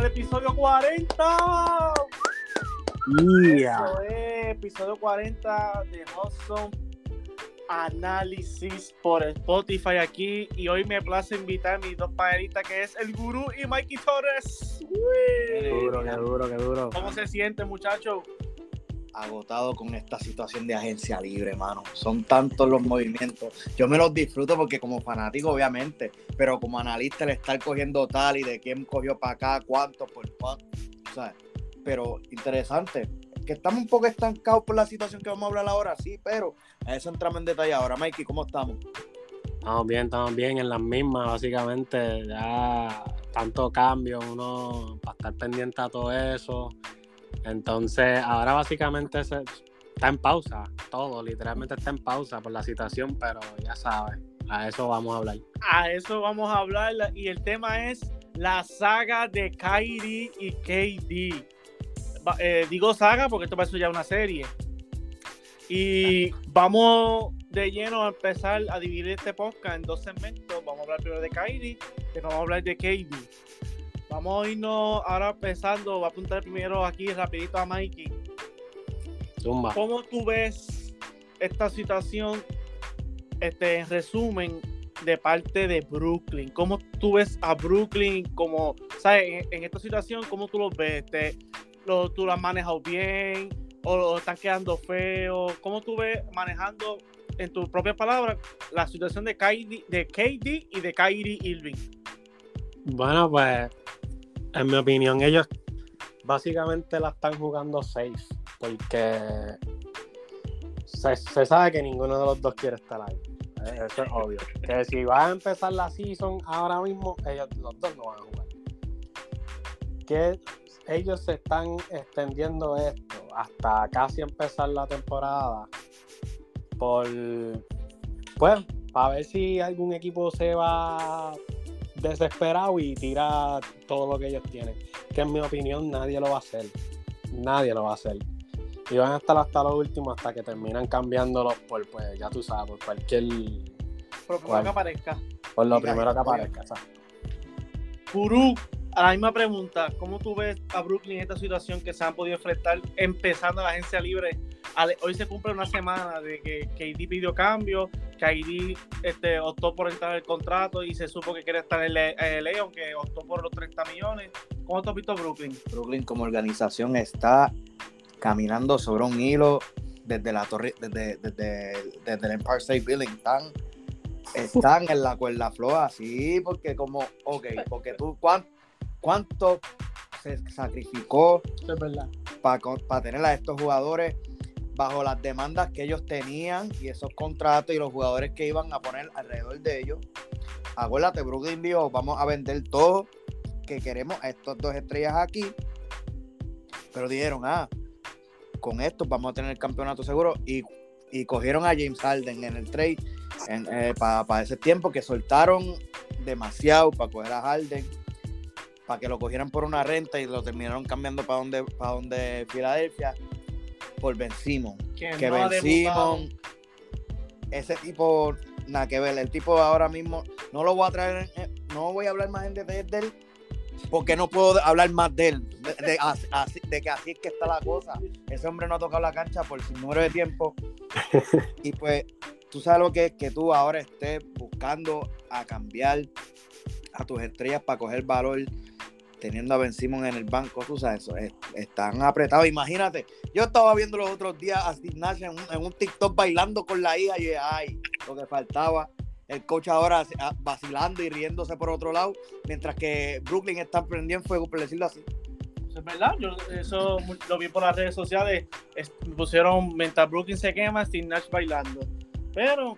el episodio 40. Yeah. Eso es, episodio 40 de Hudson Análisis por Spotify aquí. Y hoy me place invitar a mis dos parejitas que es el Gurú y Mikey Torres. Qué Uy. duro, qué duro, qué duro. ¿Cómo se siente, muchacho? Agotado con esta situación de agencia libre, mano. Son tantos los movimientos. Yo me los disfruto porque como fanático, obviamente, pero como analista el estar cogiendo tal y de quién cogió para acá, cuánto, por cuánto, ¿sabes? Pero interesante. Que estamos un poco estancados por la situación que vamos a hablar ahora, sí, pero a eso entramos en detalle ahora. Mikey, ¿cómo estamos? Estamos bien, estamos bien en las mismas, básicamente. Ya tanto cambio, uno para estar pendiente a todo eso. Entonces, ahora básicamente se, está en pausa, todo, literalmente está en pausa por la situación, pero ya sabes, a eso vamos a hablar. A eso vamos a hablar y el tema es la saga de Kyrie y KD. Eh, digo saga porque esto parece ya una serie. Y vamos de lleno a empezar a dividir este podcast en dos segmentos. Vamos a hablar primero de Kyrie, después vamos a hablar de KD. Vamos a irnos ahora empezando, voy a apuntar primero aquí rapidito a Mikey. Zumba. ¿Cómo tú ves esta situación, este, en resumen, de parte de Brooklyn? ¿Cómo tú ves a Brooklyn como, sabes, en, en esta situación, cómo tú lo ves? ¿Te, lo, ¿Tú lo has manejado bien o lo están quedando feo? ¿Cómo tú ves manejando, en tus propias palabras, la situación de KD, de KD y de Kyrie Irving? Bueno, pues, en mi opinión, ellos básicamente la están jugando safe, porque se, sabe que ninguno de los dos quiere estar ahí. Eh, Eso es obvio. Que si va a empezar la season ahora mismo, ellos los dos no van a jugar. Que ellos se están extendiendo esto hasta casi empezar la temporada por pues para ver si algún equipo se va desesperado y tira todo lo que ellos tienen. Que en mi opinión nadie lo va a hacer. Nadie lo va a hacer. Y van a estar hasta lo último hasta que terminan cambiándolos por, pues, ya tú sabes, por cualquier. Por primero ¿Cuál? que aparezca. Por lo primero que aparezca, exacto. Gurú, a la misma pregunta, ¿cómo tú ves a Brooklyn en esta situación que se han podido enfrentar empezando la agencia libre? Hoy se cumple una semana de que KD pidió cambio, KD este, optó por entrar en el contrato y se supo que quiere estar en LA, aunque optó por los 30 millones. ¿Cómo tú has visto Brooklyn? Brooklyn como organización está caminando sobre un hilo desde la torre, desde, desde, desde el Empire State Building. Están, están en la cuerda floja, sí, porque como, ok, porque tú, ¿cuán- ¿cuánto se sacrificó Es verdad. para tener a estos jugadores bajo las demandas que ellos tenían y esos contratos y los jugadores que iban a poner alrededor de ellos? Acuérdate, Brooklyn dijo, vamos a vender todo que queremos a estos dos estrellas aquí. Pero dijeron, ah, con esto vamos a tener el campeonato seguro. Y, y cogieron a James Harden en el trade para ese tiempo que soltaron demasiado para coger a Harden, para que lo cogieran por una renta y lo terminaron cambiando para donde, para donde Filadelfia por Ben Simmons Que, que no ha Ben. Simmons, ese tipo, nada que ver, el tipo ahora mismo, no lo voy a traer, no voy a hablar más en detalle de él, porque no puedo hablar más de él, de, de- así- así- de que así es que está la cosa. Ese hombre no ha tocado la cancha por sin número de tiempo, y pues tú sabes lo que es que tú ahora estés buscando a cambiar a tus estrellas para coger valor. Teniendo a Ben Simmons en el banco, tú sabes, eso, es- están apretados. Imagínate, yo estaba viendo los otros días a Steve Nash en un, TikTok bailando con la hija y yo, ay, lo que faltaba. El coach ahora ah, vacilando y riéndose por otro lado, mientras que Brooklyn está prendiendo en fuego, por decirlo así. Es verdad, yo eso lo vi por las redes sociales. es- pusieron mientras Brooklyn se quema, Steve Nash bailando. Pero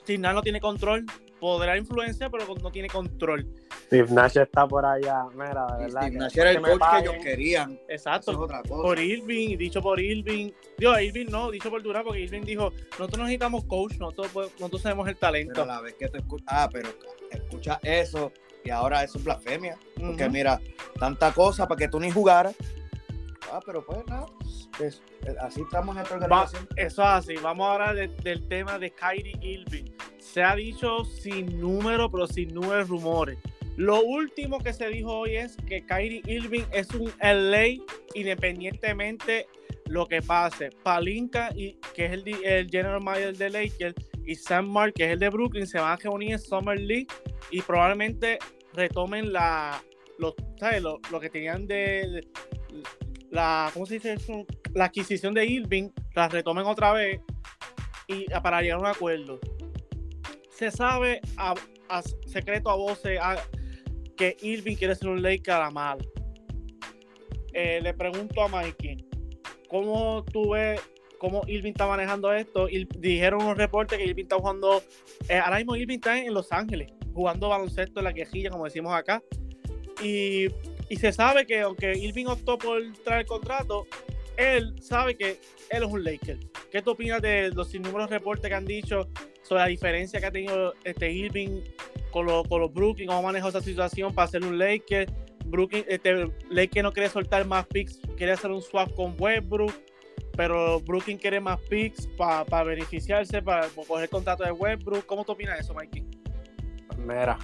Steve Nash no tiene control. Podrá influencia, pero no tiene control. Steve Nash está por allá. Mira, de verdad. Steve Nash era el coach que ellos querían. Eso Exacto. es otra cosa. Por Irving, dicho por Irving. Dios, Irving no, dicho por Durán, porque Irving dijo: Nosotros no necesitamos coach, nosotros, nosotros tenemos el Pero talento. a la vez que tú escuchas, ah, pero escucha eso y ahora eso es blasfemia. Porque mira, tanta cosa para que tú ni jugaras. Ah, pero pues nada. es- es- así estamos en esta Va- organización. eso es así. Vamos ahora de- del tema de Kyrie Irving. Se ha dicho sin número, pero sin números rumores. Lo último que se dijo hoy es que Kyrie Irving es un LA independientemente lo que pase. Palinka, y, que es el, el general manager de Lakers, y Sam Mark, que es el de Brooklyn, se van a reunir en Summer League y probablemente retomen la, lo, ¿sabes? Lo, lo que tenían de- la, ¿cómo se dice eso? La adquisición de Irving, la retomen otra vez y para llegar a un acuerdo. Se sabe a, a secreto a voces a- que Irving quiere ser un Laker a. Eh, le pregunto a Mikey, ¿cómo tú ves cómo Irving está manejando esto? Y dijeron unos reportes que Irving está jugando, eh, ahora mismo Irving está en Los Ángeles, jugando baloncesto en la quejilla, como decimos acá. Y, y se sabe que aunque Irving optó por traer el contrato, él sabe que él es un Laker. ¿Qué tú opinas de los innumerables reportes que han dicho sobre la diferencia que ha tenido este Irving con, los con los Brooklyn? ¿Cómo manejó esa situación para ser un Laker? Brooklyn, este, Laker no quiere soltar más picks, quiere hacer un swap con Westbrook, pero Brooklyn quiere más picks para beneficiarse, para coger el contrato de Westbrook. ¿Cómo tú opinas de eso, Mikey? Mira,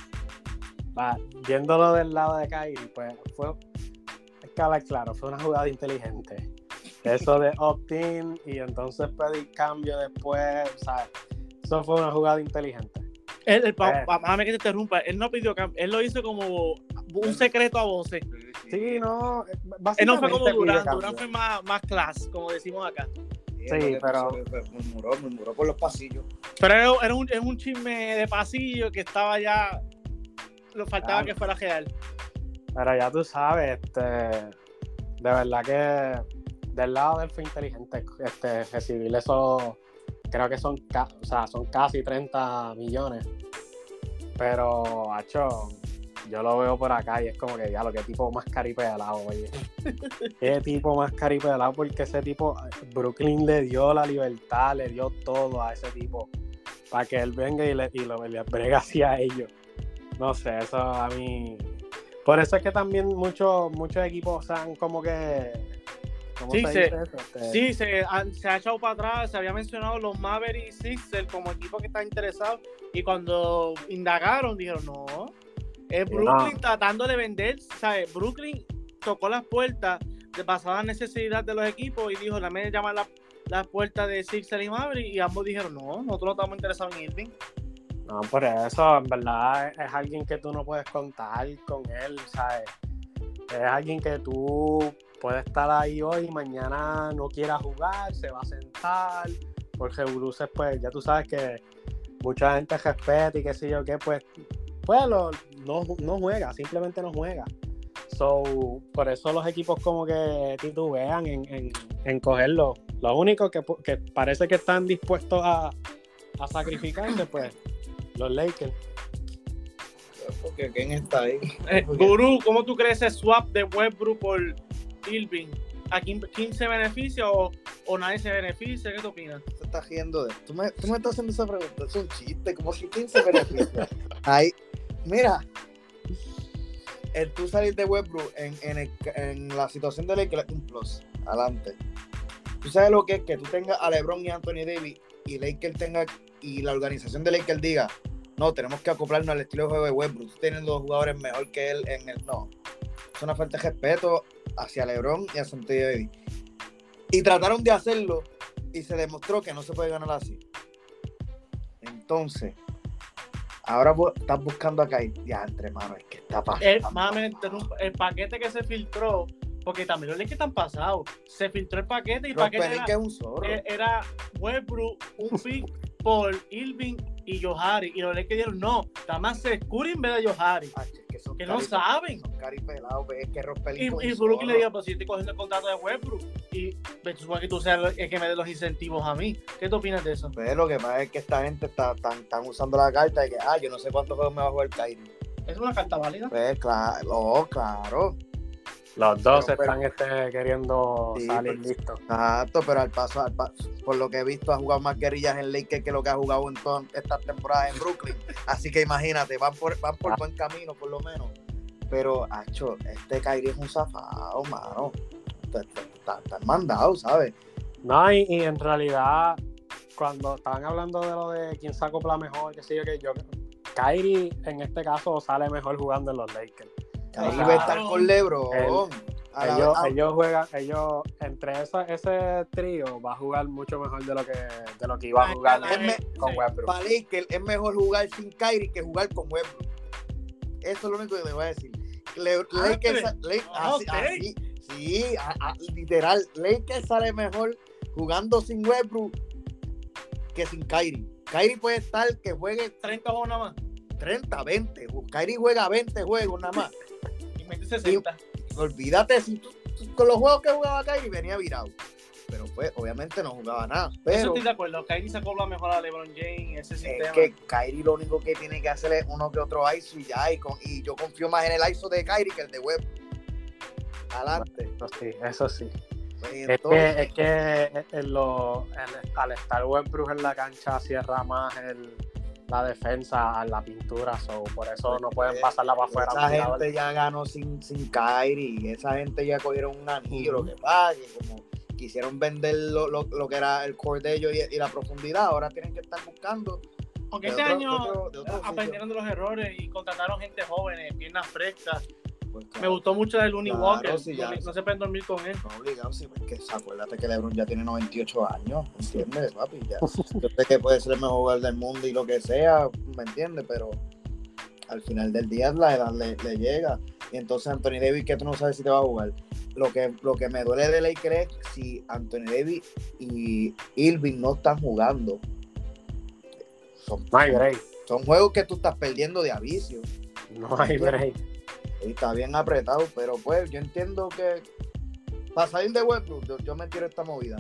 va, viéndolo del lado de Kyrie, pues fue, es que hablar claro, fue una jugada inteligente. Eso de opt-in y entonces pedir cambio después, ¿sabes? Eso fue una jugada inteligente. Él, el, pa- Eh. pa- que te interrumpa, él no pidió cambio, él lo hizo como un secreto a voces. Sí, no, Él no fue como básicamente Durán, Durán fue más, más class, como decimos acá. Sí, pero- Murmuró, murmuró por los pasillos. Pero era, era un, era un chisme de pasillo que estaba ya. Lo faltaba Claro. que fuera real. Pero ya tú sabes, este, de verdad que del lado de él fue inteligente este, recibir eso, creo que son, o sea, son casi 30 millones. Pero, hacho, yo lo veo por acá y es como que, diablo, qué tipo más caripelado, oye. qué tipo más caripelado, porque ese tipo, Brooklyn le dio la libertad, le dio todo a ese tipo, para que él venga y le, y lo, le brega hacia ellos. No sé, eso a mí... Por eso es que también muchos muchos equipos han como que... ¿Cómo Sí, se se-? Este, Sí, se, han- se ha echado para atrás. Se había mencionado los Mavericks y Sixers como equipo que está interesado. Y cuando indagaron, dijeron: No, es Brooklyn no. tratando de vender. ¿sabes? Brooklyn tocó las puertas de basada en necesidad de los equipos y dijo: llamar la, las puertas de Sixers y Mavericks. Y ambos dijeron: No, nosotros no estamos interesados en Irving. No, por eso, en verdad, es, alguien que tú no puedes contar con él, ¿sabes? Es alguien que tú puedes estar ahí hoy y mañana no quiera jugar, se va a sentar, porque Bruces, pues, ya tú sabes que mucha gente respeta y qué sé yo qué, pues, pues no, no juega, simplemente no juega. So, por eso los equipos como que titubean en, en, en cogerlo. Lo único que, que parece que están dispuestos a, a sacrificarse, pues, los Lakers. Porque ¿quién está ahí? Eh, Guru, ¿cómo tú crees ese swap de Westbrook por Irving? ¿A quién, quién se beneficia o, o nadie se beneficia? ¿Qué tú opinas? te estás riendo de tú me, tú me estás haciendo esa pregunta, es un chiste, como si 15 beneficios. Ahí, mira, el tú salir de Westbrook en, en, el- en la situación de Lakers es un plus, adelante. Tú sabes lo que es que tú tengas a LeBron y Anthony Davis y Lakers tenga y la organización de Lakers diga, no, tenemos que acoplarnos al estilo de juego de Westbrook, tú tienes dos jugadores mejor que él en el no. Es una falta de respeto hacia LeBron y hacia Anthony Davis. Y trataron de hacerlo y se demostró que no se puede ganar así. Entonces, ahora estás buscando acá y ya, entre manos, es que está pasando. El, interrumpo, el paquete que se filtró, porque también los Lakers están pasados. Se filtró el paquete y el paquete era, es un zorro. eh, era Westbrook, un pick por Irving y Johari. Y los Lakers dijeron, no, está más Curry en vez de Johari. Ah, que son Que no cari- saben. Son caripelados, es que Ross Y, y Brooklyn le dijo, pues si estoy cogiendo el contrato de Westbrook. Y me supone que tú seas el que me dé los incentivos a mí. ¿Qué tú opinas de eso? Pues lo que pasa es que esta gente está tan, tan usando la carta de que, ah, yo no sé juegos me va a jugar Kyrie. ¿Es una carta válida? Pues claro, oh, claro. Los dos Pero- están este, queriendo Sí, salir pero- listos. Exacto, pero al paso, al pa- por lo que he visto, ha jugado más guerrillas en Lakers que lo que ha jugado en todas estas temporadas en Brooklyn. Así que imagínate, van por, van por Ah. buen camino, por lo menos. Pero, acho, este Kyrie es un zafado, mano. Está- está- Está, está mandado, ¿sabes? No, y, y en realidad, cuando estaban hablando de lo de quién se acopla mejor, qué sé yo, que yo, Kyrie en este caso sale mejor jugando en los Lakers. Ahí va a estar con LeBron. él- A la- Ellos, ellos juegan, ellos entre esa, ese trío va a jugar mucho mejor de lo que de lo que iba a jugar ay, me- con sí. Westbrook. para Lakers es mejor jugar sin Kyrie que jugar con Westbrook. Eso es lo único que te voy a decir. Le- Ah, Lakers, Le- ah, así, ok. así, sí, a- a- literal. Lakers sale mejor jugando sin Westbrook que sin Kyrie. Kyrie puede estar que juegue 30 juegos nada más. 30, 20. Kyrie juega 20 juegos nada más. Y mete 60. Olvídate, si tú, tú- con los juegos que jugaba Kyrie venía virado. Pero pues, obviamente no jugaba nada. Eso Pero estoy de acuerdo. Kyrie sacó la mejor a LeBron James, ese es sistema. que Kyrie lo único que tiene que hacer es uno que otro ISO y ya. Y, con- y yo confío más en el ISO de Kyrie que el de Web. Adelante. Eso sí, eso sí. Pues, Es que, es que en lo- en- al estar Westbrook en la cancha cierra más el, la defensa a la pintura, so, por eso no pueden pasarla para afuera. esa al tirador. gente ya ganó sin, sin Kyrie. Esa gente ya cogieron un anillo. Que que como quisieron vender lo, lo- lo que era el core de ellos y, y la profundidad, ahora tienen que estar buscando. Porque de este otro- año de otro- de otro aprendieron de los errores y contrataron gente joven, piernas frescas. Pues, Me gustó mucho el Looney Claro, Walker. sí, ya. no, no se pueden dormir con él. No obligado, sí, porque acuérdate que LeBron ya tiene 98 años, ¿entiendes, papi? Ya. Yo sé que puede ser el mejor jugador del mundo y lo que sea, ¿me entiendes? Pero al final del día la edad le, le llega. Y entonces Anthony Davis, que tú no sabes si te va a jugar. Lo que, lo que me duele de Lakers es si Anthony Davis y Irving no están jugando. Son, break. son juegos que tú estás perdiendo de avicio. No hay break. Y está bien apretado, pero pues yo entiendo que para salir de Westbrook, yo, yo me tiro esta movida.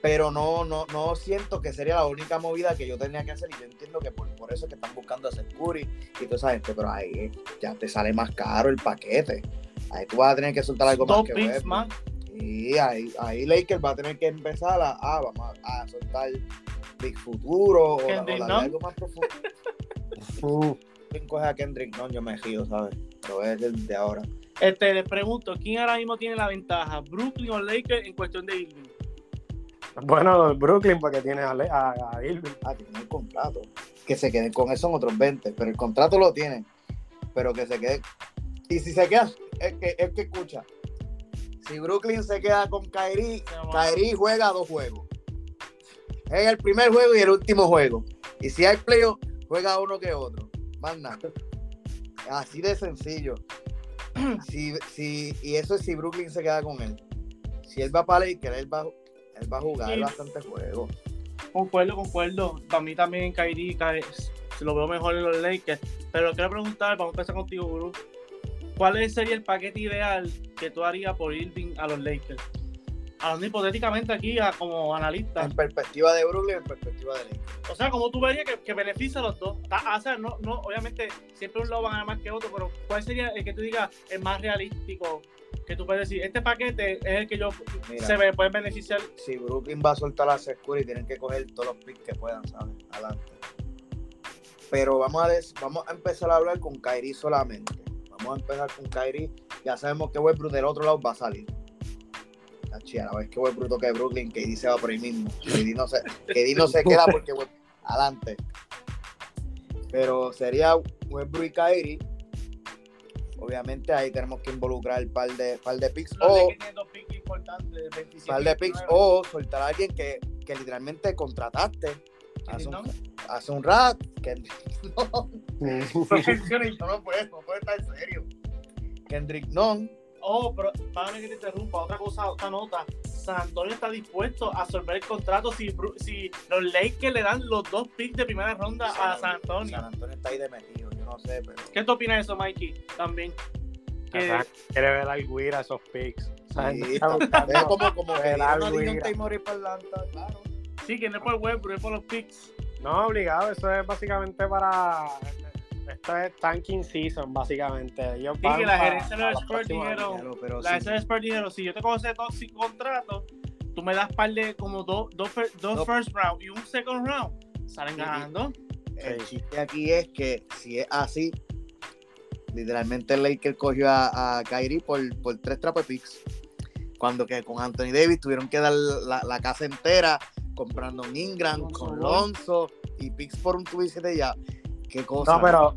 Pero no, no, no siento que sería la única movida que yo tenía que hacer. Y yo entiendo que por, por eso es que están buscando hacer Curry y toda esa gente. Pero ahí eh, ya te sale más caro el paquete. Ahí tú vas a tener que soltar algo más que Westbrook. más. Y ahí, ahí Lakers va a tener que empezar a, ah, vamos a, a soltar Big Futuro o, algo más profundo. ¿Quién coge a Kendrick? No, yo me río, ¿sabes? Pero es el de ahora. Este, les pregunto, ¿quién ahora mismo tiene la ventaja? ¿Brooklyn o Lakers en cuestión de Irving? Bueno, Brooklyn porque tiene a, a, a Irving. Ah, tienen el contrato. Que se queden con eso en otros 20, pero el contrato lo tienen. Pero que se queden. Y si se queda, es que, es que escucha. Si Brooklyn se queda con Kyrie. Kyrie juega dos juegos. Es el primer juego y el último juego. Y si hay playoff, juega uno que otro. Más nada. Así de sencillo. Si, si, y eso es si Brooklyn se queda con él. Si él va para Lakers, él va, él va a jugar Sí. bastante juegos. Concuerdo, concuerdo. Para mí también Kyrie se lo veo mejor en los Lakers. Pero quiero preguntar, vamos a empezar contigo, Guru. ¿Cuál sería el paquete ideal que tú harías por Irving a los Lakers? Hablando hipotéticamente aquí a- como analista. En perspectiva de Brooklyn, en perspectiva de Lakers. O sea, como tú verías que, que beneficia a los dos. Ta- O sea, no, no, obviamente siempre un lado va a ganar más que otro, pero ¿cuál sería el que tú digas el más realístico? Que tú puedes decir, este paquete es el que yo Mira. se me puede beneficiar. Si Brooklyn va a soltar a Security, tienen que coger todos los picks que puedan, ¿sabes? Adelante. Pero vamos a, des- vamos a empezar a hablar con Kyrie solamente. Vamos a empezar con Kyrie. Ya sabemos que Westbrook del otro lado va a salir. Tachi, a la vez que Westbrook toque Brooklyn, KD se va por ahí mismo. KD no se, KD no se queda porque West- adelante. Pero sería Westbrook y Kyrie. Obviamente ahí tenemos que involucrar el par de, par de picks. Los O, picks importantes, 27 par de picks 29. o soltar a alguien que, que literalmente contrataste hace un, hace un rat. Kendrick, no, Uh, no menciones, no, no puede, no puede estar serio. Kendrick Nunn, Oh, pero párame que te interrumpa. Otra cosa, otra nota. San Antonio está dispuesto a absorber el contrato si, si los Lakers le dan los dos picks de primera ronda a San Antonio. San Antonio está ahí de metido, yo no sé, pero ¿Qué tú opinas de eso, Mikey? También. Quiere ver al Guir a esos picks. Sí, está es como, como que el para Atlanta, claro. sí, que no es por web, pero es por los picks. No, obligado, eso es básicamente para. Esto es tanking season, básicamente. Ellos Sí, van que la gerencia de los los Spurs dijeron- La sí, S de Spurs dijeron, si yo te cojo ese tóxico contrato, tú me das par de como dos, dos, fir- dos No. first round y un second round. Salen Sí. ganando. El chiste aquí es que si es así, literalmente el Lakers cogió a, a Kyrie por, por tres trapos de picks. Cuando que con Anthony Davis tuvieron que dar la, la casa entera comprando un Ingram, con. Lonzo y picks por un tubo y siete ya. Qué cosa. No, pero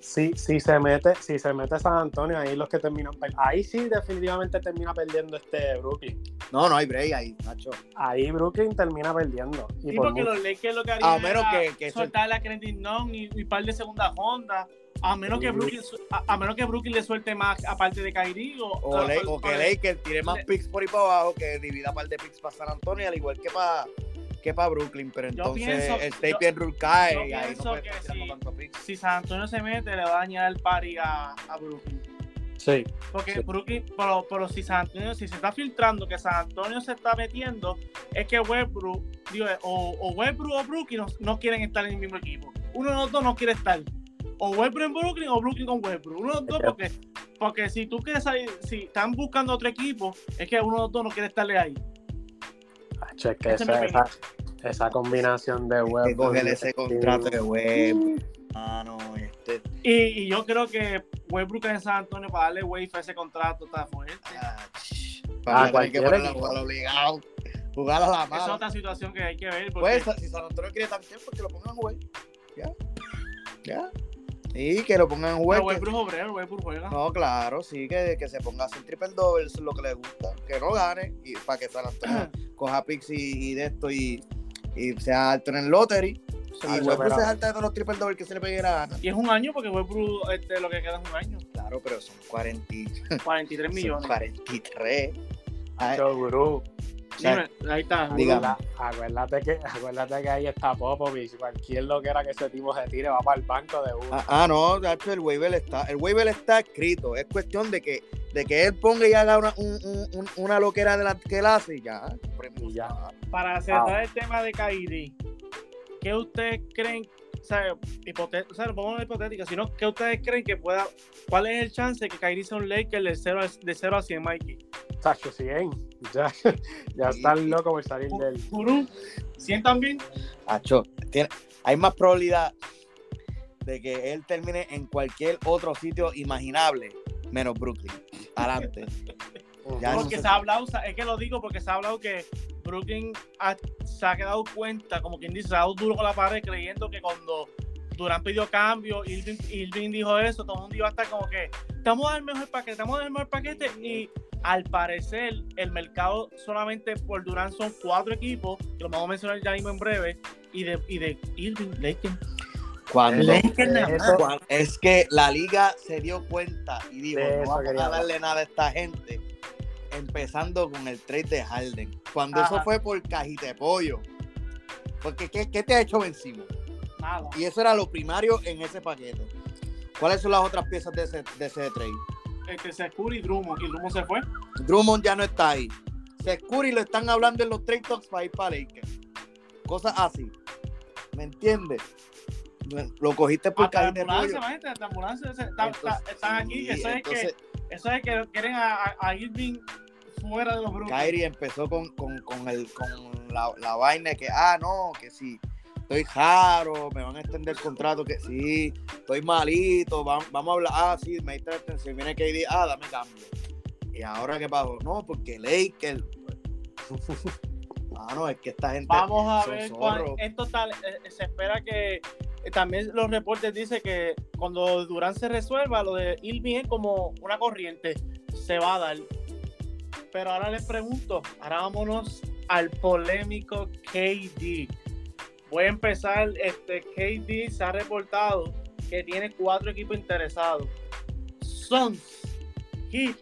si, si se mete, si se mete San Antonio, ahí los que terminan ahí sí definitivamente termina perdiendo este Brooklyn. No, no hay break ahí, Nacho. Ahí Brooklyn termina perdiendo. Y Sí, por porque mucho. los Lakers lo que A harían menos era que- que eso- soltar la Non y, y par de segunda ronda. A menos, que. Brooklyn, a, a menos que Brooklyn le suelte más aparte de Kyrie o, O, Le- o que Lakers tire más picks por ahí para abajo, que divida par de picks para San Antonio, al igual que para que para Brooklyn. Pero Yo entonces pienso- el yo- Staples Rule cae yo y ahí no puede que picks. Si San Antonio se mete, le va a dañar el party a, a Brooklyn. Sí. Porque Sí. Brooklyn, pero, pero si San Antonio, si se está filtrando que San Antonio se está metiendo, es que Westbrook, digo, o, o Westbrook o Brooklyn no, no quieren estar en el mismo equipo. Uno de los dos no quiere estar. O Westbrook en Brooklyn o Brooklyn con Westbrook. Uno de los dos, que- porque, porque si tú quieres salir, si están buscando otro equipo, es que uno de los dos no quiere estarle ahí. Acho, es que Esa es esa, esa, combinación de web. que coger ese contrato de web. Ah, no, este. Y, y yo creo que Westbrook en San Antonio para darle wave a ese contrato está fuerte. Ah, Ah, para tener que cualquier ponerla a jugar obligado. Jugar a la Esa es otra situación que hay que ver. Porque Pues si San Antonio quiere tanquear, pues que lo pongan a jugar. Ya. Ya. Y que lo pongan a jugar. pero que- Westbrook es obrero, Westbrook juega. No, claro, sí, que, que se ponga a hacer triple doble, eso es lo que le gusta. Que no gane, y para que San Antonio coja picks y, y de esto y, y sea alto en el lottery. Ah, y Westbrook se salta de todos los triple doble que se le pegue la gana. Y es un año porque Westbrook este, lo que queda es un año. Claro, pero son 40, y- 43 son millones. 43. Ay, gurú. Dime, ahí está. Dígame. Acuérdate- que, acuérdate que ahí está Popovich. Cualquier lo que era que ese tipo se tire va para el banco de uno. Ah, ah, no, de hecho, el waiver está, el waiver está escrito. Es cuestión de que, de que él ponga y haga una, un- un- un- una loquera de la que él hace y ya. Y ya. Para cerrar el tema de Kyrie, ¿qué ustedes creen? O sea, hipote- o sea, no pongo una hipotética, sino ¿qué ustedes creen que pueda, cuál es el chance de que Kyrie sea un Laker de 0 a, de 0 a 100, Mikey? Tacho, 100. Ya, ya Sí. están locos por salir del. Gurú, ¿100 también? Acho, tiene, hay más probabilidad de que él termine en cualquier otro sitio imaginable, menos Brooklyn. Adelante. Ya Porque no se ha hablado, es que lo digo porque se ha hablado que Brooklyn ha- se ha quedado cuenta, como quien dice, se ha dado duro con la pared creyendo que cuando Durán pidió cambio, Irving, Irving dijo eso, todo el mundo iba a estar como que estamos al mejor paquete, estamos al mejor paquete y al parecer el mercado solamente por Durán son cuatro equipos, que lo vamos a mencionar ya mismo en breve, y de, y de Irving, Lakers. Cuando. Eso- es que la liga se dio cuenta y dijo, De no vamos a darle nada a esta gente, empezando con el trade de Harden. Cuando Ajá. eso fue por cajita de pollo. Porque ¿qué, qué te ha hecho vencido? Nada. Y eso era lo primario en ese paquete. ¿Cuáles son las otras piezas de ese, de ese trade? Este, Securi y Drummond, y Drummond se fue. Drummond ya no está ahí. Securi lo están hablando en los trade talks para ir para Lakers. Cosas así. ¿Me entiendes? Lo cogiste por cajita de ambulancia, pollo. imagínate, hasta la ambulancia está- está- Entonces, están aquí, sí, eso es que entonces, Eso es que quieren a, a- Irving fuera de los Brooklyn. Kyrie empezó con, con, con el, con la, la vaina que, ah, no, que si estoy raro, me van a extender el contrato, que sí, estoy malito, va- vamos a hablar, ah, sí, me diste la extensión, viene KD, ah, dame cambio. Y ahora qué pasó, no, porque Lakers, ah, no, es que esta gente Vamos a ver cuál, en total eh, se espera que eh, también los reportes dicen que cuando Durán se resuelva lo de Irving es como una corriente se va a dar. Pero ahora les pregunto ahora vámonos al polémico KD voy a empezar este KD se ha reportado que tiene cuatro equipos interesados Suns Heat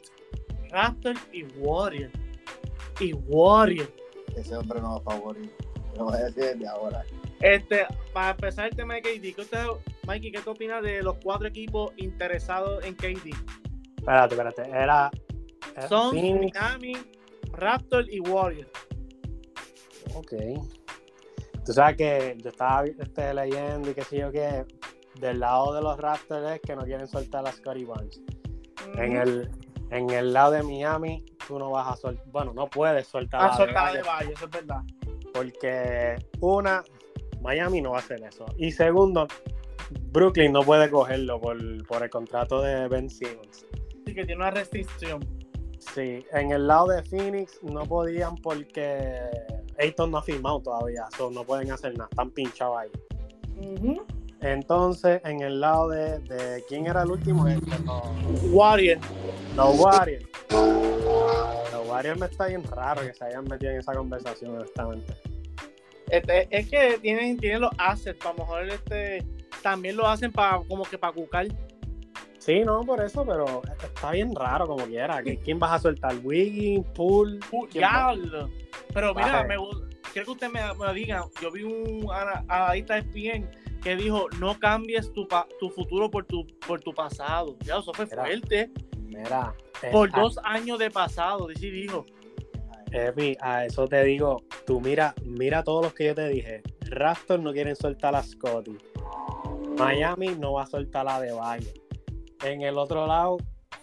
Raptors y Warriors y Warriors Ese hombre no va a favorir. Lo voy a decir de ahora. Este, para empezar el tema de KD, ¿qué usted, Mikey, ¿qué te opinas de los cuatro equipos interesados en KD? Espérate, espérate. Era. era Son Phoenix. Miami, Raptors y Warriors. Ok. Tú sabes que yo estaba este, leyendo y qué sé yo qué. Del lado de los Raptors es que no quieren soltar a Scotty Barnes. En el, en el lado de Miami, tú no vas a soltar. Bueno, no puedes soltar Ah, a soltada de Valle, eso es verdad. Porque, una, Miami no va a hacer eso. Y segundo, Brooklyn no puede cogerlo por, por el contrato de Ben Simmons. Sí, que tiene una restricción. Sí, en el lado de Phoenix no podían porque Ayton no ha firmado todavía, so no pueden hacer nada, están pinchados ahí. Entonces, en el lado de, de ¿quién era el último? De los, Warrior. los Warriors. Los Warriors me está bien raro que se hayan metido en esa conversación, honestamente. Este, es que tienen, tienen los assets, para mejor este, también lo hacen para como que para cucar. Sí, no, por eso, pero está bien raro como quiera. ¿Qui- ¿Quién vas a soltar? ¿Wiggins? ¿Pool? ¿Quién más? Pero mira, me, quiero que usted me, diga. Yo vi un ana- analista de ESPN que dijo, no cambies tu, pa- tu futuro por tu, por tu pasado. Ya, eso fue Mira. fuerte. Mira, Por a- dos años de pasado, sí dijo. Epi, a eso te digo, tú mira, mira todos los que yo te dije. Raptors no quieren soltar a Scotty. Miami no va a soltar a De Valle. En el otro lado,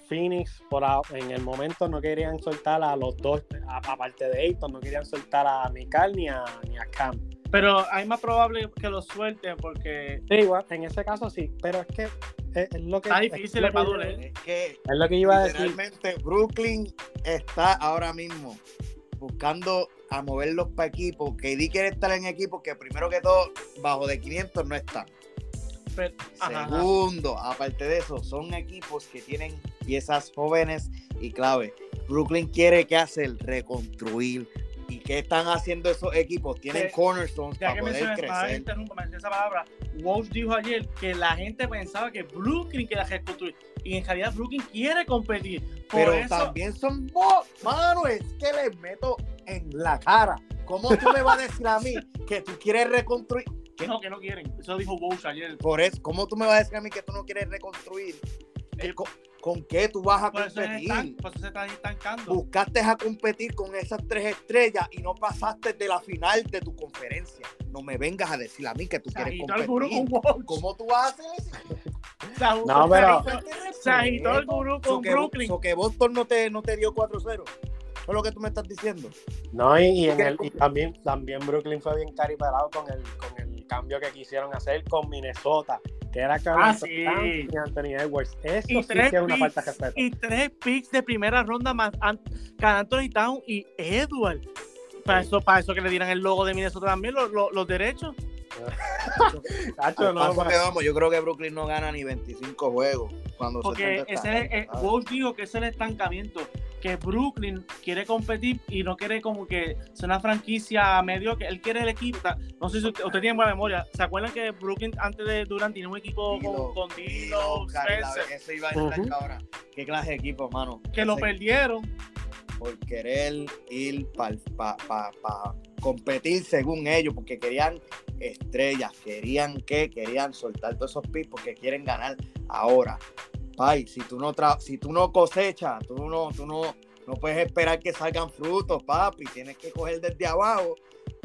Phoenix, por a- en el momento no querían soltar a los dos, aparte de Ayton, no querían soltar a Mikal ni a, ni a Cam. Pero hay más probable que lo suelten porque Sí, igual, en ese caso sí, pero es que es, es lo que está es difícil, lo va a que- doler. Es que Es lo que yo iba a decir. literalmente Brooklyn está ahora mismo buscando a moverlos para equipos. KD quiere estar en equipos que primero que todo, bajo de 500 no están. Pero- ajá, ajá. Segundo, aparte de eso, son equipos que tienen piezas jóvenes y clave. Brooklyn quiere que hacer reconstruir. ¿Y qué están haciendo esos equipos? Tienen Que- cornerstones para poder mencioné, crecer. esa palabra, Walsh dijo ayer que la gente pensaba que Brooklyn quería reconstruir y en realidad Brooklyn quiere competir. Por Pero eso, también son vos, mano, es que les meto en la cara. ¿Cómo tú me vas a decir a mí que tú quieres reconstruir? que no, que no quieren. Eso dijo Walsh ayer. Por eso, ¿cómo tú me vas a decir a mí que tú no quieres reconstruir? ¿Qué- Eh, con, qué tú vas a Por competir? están, por eso se están estancando. Buscaste a competir con esas tres estrellas y no pasaste de la final de tu conferencia. No me vengas a decir a mí que tú Se quieres agitó el gurú competir. ¿Cómo tú vas a hacer eso? Agitó- No, pero- se agitó- el gurú So con que, Brooklyn. so que Boston no te, no te dio 4-0. Eso es lo que tú me estás diciendo. No, y, y en el, y también, también Brooklyn fue bien caripelado con el, con el cambio que quisieron hacer con Minnesota, que era Carl Ah, sí. Y Anthony Edwards. Eso Y sí tres que es una falta de respeto. y tres picks de primera ronda más An- Carl Anthony Town y Edward. Para eso, para eso que le dieran el logo de Minnesota también, los, los, los derechos. Tacho, no, vamos, yo creo que Brooklyn no gana ni 25 juegos cuando Porque se ese es, ¿sabes? Walsh dijo que ese es el estancamiento. Que Brooklyn quiere competir y no quiere como que sea una franquicia medio que él quiere el equipo. No sé si usted, usted tiene buena memoria. ¿Se acuerdan que Brooklyn antes de Durant tenía un equipo Dilo, con, con Dilo, Dilo, Cari, la- Spencer, Eso iba a decir Ujú. ahora. ¿Qué clase de equipo, mano? que lo perdieron? Por querer ir para competir según ellos, porque querían estrellas, querían que, querían soltar todos esos picks porque quieren ganar ahora. Pai, si tú no tra si tú no cosechas, tú no, tú no, no puedes esperar que salgan frutos, papi. Tienes que coger desde abajo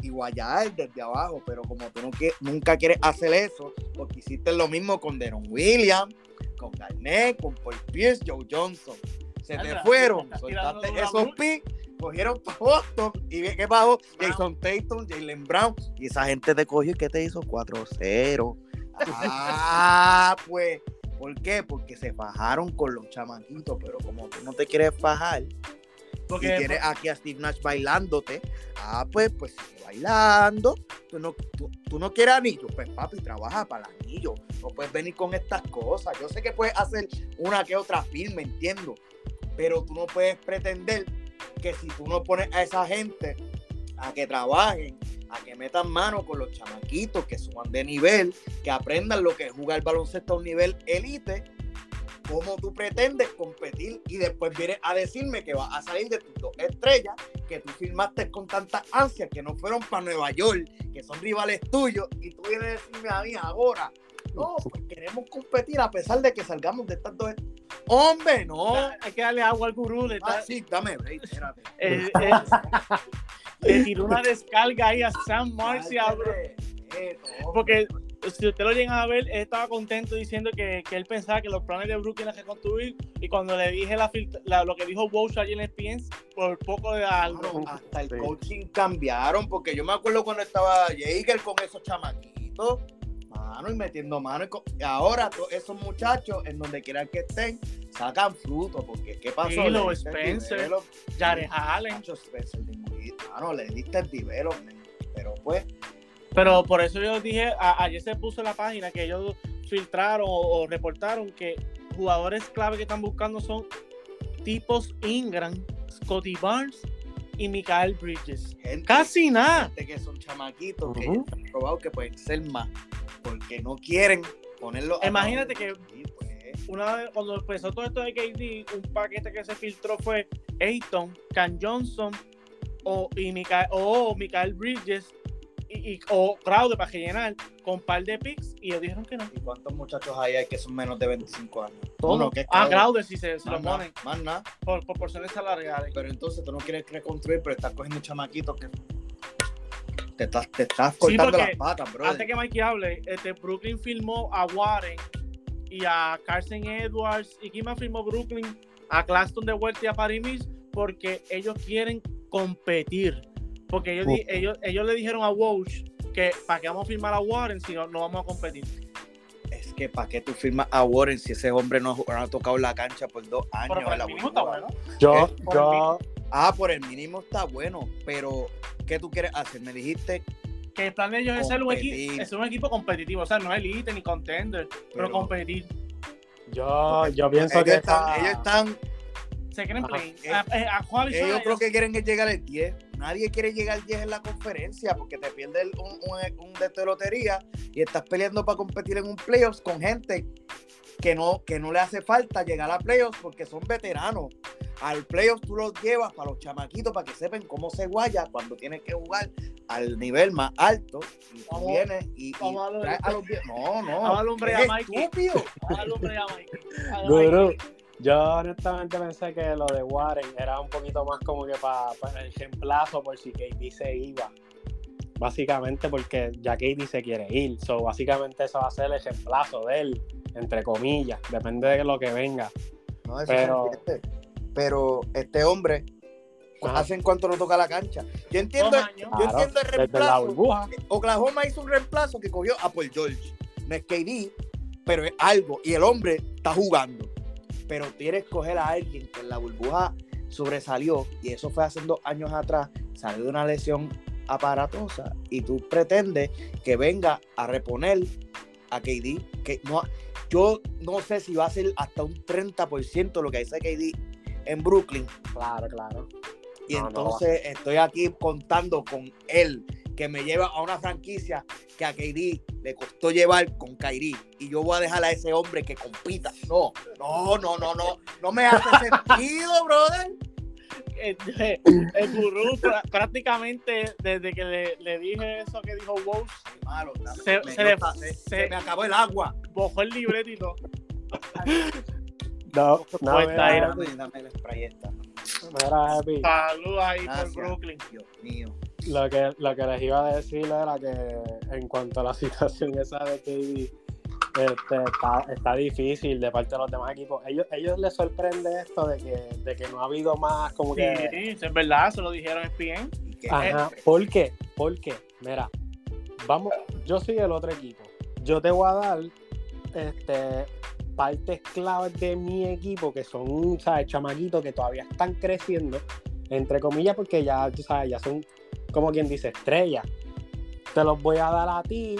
y guayar desde abajo. Pero como tú no quie- nunca quieres hacer eso, porque hiciste lo mismo con Deron Williams, con Garnett, con Paul Pierce, Joe Johnson. Se te fueron, soltaste esos picks, cogieron para Boston y ve que bajó. Jason Tatum, Jalen Brown y esa gente te cogió y ¿qué te hizo? 4-0. Ah, pues, ¿por qué? Porque se fajaron con los chamaquitos, pero como tú no te quieres fajar Porque y tienes aquí a Steve Nash bailándote, ah, pues, pues sigue bailando. Tú no, tú, tú no quieres anillo, pues papi, trabaja para el anillo. No puedes venir con estas cosas. Yo sé que puedes hacer una que otra firma, entiendo, pero tú no puedes pretender que si tú no pones a esa gente a que trabajen, a que metan mano con los chamaquitos, que suban de nivel, que aprendan lo que es jugar baloncesto a un nivel elite, ¿cómo tú pretendes competir? Y después vienes a decirme que vas a salir de tus dos estrellas, que tú firmaste con tanta ansia, que no fueron para Nueva York, que son rivales tuyos, y tú vienes a decirme a mí ahora, no, pues queremos competir a pesar de que salgamos de estas dos est- Hombre, no. hay que darle agua al gurú. Le, Ah, sí, dame break, espérate. eh, eh, le tiró una descarga ahí a Sam Marcy a Bro- Porque si usted lo llegan a ver, él estaba contento diciendo que, que él pensaba que los planes de Brooklyn eran reconstruir. Y cuando le dije la, filtra- la- lo que dijo Walsh ayer en ESPN, por poco de algo. Hasta el Sí. coaching cambiaron, porque yo me acuerdo cuando estaba Jaeger con esos chamaquitos, mano, y metiendo mano. y ahora esos muchachos, en donde quieran que estén, sacan fruto, porque ¿qué pasó? Le Spencer. Jared Allen. Spencer mano, le diste el development, pero pues, Pero por eso yo dije, a- ayer se puso en la página que ellos filtraron o, o reportaron que jugadores clave que están buscando son tipos Ingram, Scotty Barnes y Michael Bridges. Gente, Casi nada. gente que son chamaquitos que han probado que pueden ser más porque no quieren ponerlo Imagínate que Sí, pues. una vez, cuando empezó todo esto de KD, un paquete que se filtró fue Ayton, Can Johnson o, y Michael, o Michael Bridges y, y- o Crowder para rellenar con un par de picks y ellos dijeron que no. ¿Y cuántos muchachos hay, hay que son menos de 25 años? Uno, que ah, Crowder. Si se, se lo ponen más nada. por proporciones salariales. Pero entonces tú no quieres reconstruir, pero estás cogiendo chamaquitos que te estás, te estás Sí, cortando las patas, bro. Antes que Mikey hable, este, Brooklyn firmó a Warren y a Carson Edwards. ¿Y quién más firmó Brooklyn? A Claston de vuelta y a Paris Mills porque ellos quieren competir. Porque ellos, di- ellos, ellos le dijeron a Walsh que para qué vamos a firmar a Warren si no, no vamos a competir. Es que ¿para qué tú firmas a Warren si ese hombre no ha, jugado- no ha tocado la cancha por dos años? Pero por la bueno. Yo, Eh, por yo, Ah, por el mínimo está bueno, pero ¿qué tú quieres hacer? Me dijiste, Que el plan de ellos es ser un, equipo, es un equipo competitivo. O sea, no elite ni contender, pero, Pero- competir. yo, yo pienso ellos que están, ellos están, Se quieren Ajá. play. A, a, a Juan ellos Arizona, creo que quieren llegar al 10. Nadie quiere llegar al 10 en la conferencia porque te pierdes un, un, un de esta lotería y estás peleando para competir en un playoffs con gente que no, que no le hace falta llegar a playoffs porque son veteranos. Al playoffs tú los llevas para los chamaquitos para que sepan cómo se guaya cuando tienes que jugar al nivel más alto y Vamos- vienes y, y a lo- traes a los No, no. Vamos a lumbre es a Mikey. estúpido. A Mikey. yo honestamente pensé que lo de Warren era un poquito más como que para el reemplazo por si KD se iba. Básicamente porque ya KD se quiere ir. So, básicamente eso va a ser el reemplazo de él, entre comillas. Depende de lo que venga. No, eso Pero- entiende. Pero este hombre, Ajá. ¿hace en cuánto no toca la cancha? Yo entiendo, yo Claro, entiendo el reemplazo. Oklahoma hizo un reemplazo que cogió a Paul George. No es KD, pero es algo. Y el hombre está jugando. Pero quieres coger a alguien que en la burbuja sobresalió, y eso fue hace dos años atrás, salió de una lesión aparatosa, y tú pretendes que venga a reponer a KD, que no, yo no sé si va a ser hasta un 30% lo que dice KD en Brooklyn, Claro, claro. y No, no. entonces estoy aquí contando con él, que me lleva a una franquicia que a KD le costó llevar con Kyrie. Y yo voy a dejar a ese hombre que compita. No, no, no, no, no. No me hace sentido, brother. el, el gurú prá- prácticamente desde que le, le dije eso que dijo dame- Se- me, se se- se- me acabó el agua. bojó el todo. No, no, mira, el spray esta. mira, Epi, Salud ahí Gracias. por Brooklyn. Dios mío. lo que, lo que les iba a decir era que en cuanto a la situación esa de KD, este, está, está difícil de parte de los demás equipos. Ellos, ellos les sorprende esto de que, de que no ha habido más como Sí, que... es verdad, se lo dijeron en ESPN. Y que- Ajá, ¿por qué? Porque, mira, vamos, yo soy el otro equipo. Yo te voy a dar este, partes claves de mi equipo que son, ¿sabes? Chamaquitos que todavía están creciendo, entre comillas, porque ya, sabes, ya son, como quien dice, estrellas. Te los voy a dar a ti.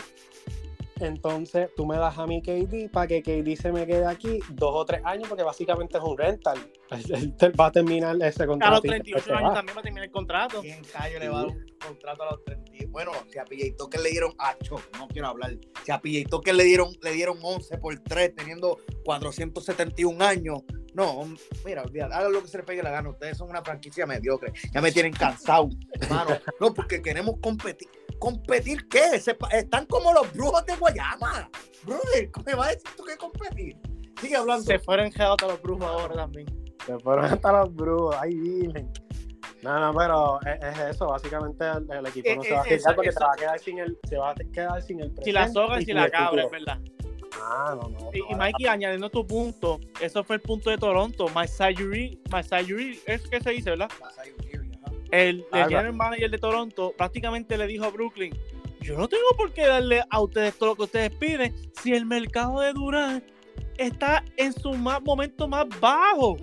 Entonces tú me das a mi KD para que KD se me quede aquí dos o tres años, porque básicamente es un rental. Va a terminar ese A contrato. los y después 38 se años va. también va a terminar el contrato. ¿Quién callo le va a dar un contrato a los 30? Bueno, si a PJ Tucker le dieron 8, no quiero hablar. Si a PJ Tucker le dieron, le dieron 11 por 3, teniendo 471 años. No, mira, olvídate, hagan lo que se les pegue la gana. Ustedes son una franquicia mediocre. Ya me tienen cansado, hermano. No, porque queremos competir. ¿Competir qué? Se están como los brujos de Guayama. Brother, ¿cómo me va a decir tú que competir? Sigue hablando. Se fueron quedados a los brujos ahora también. Se fueron hasta los brujos, ay, virgen. No, no, pero es, es eso, básicamente el, el equipo no Eh, se va a eh, quedar porque eso- se va a quedar sin el, se va a quedar sin el Si la soga y si sin la cabra, es verdad. Ah, no, no. Y, Mikey, añadiendo tu punto, eso fue el punto de Toronto. Masayuri, Masayuri, es que se dice, ¿verdad? El, el general manager de Toronto prácticamente le dijo a Brooklyn, yo no tengo por qué darle a ustedes todo lo que ustedes piden si el mercado de Durant está en su más, momento más bajo.